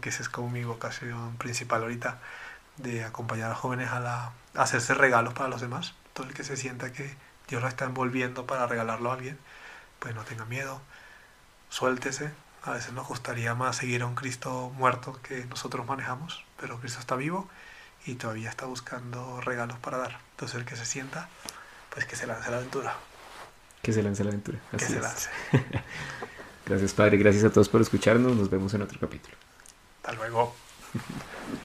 que esa es como mi vocación principal ahorita, de acompañar a jóvenes a, la, a hacerse regalos para los demás. Todo el que se sienta que Dios lo está envolviendo para regalarlo a alguien, pues no tenga miedo, suéltese, a veces nos gustaría más seguir a un Cristo muerto que nosotros manejamos, pero Cristo está vivo y todavía está buscando regalos para dar. Entonces el que se sienta, pues que se lance la aventura. Que se lance la aventura. que se lance. gracias Padre, gracias a todos por escucharnos. Nos vemos en otro capítulo. Hasta luego.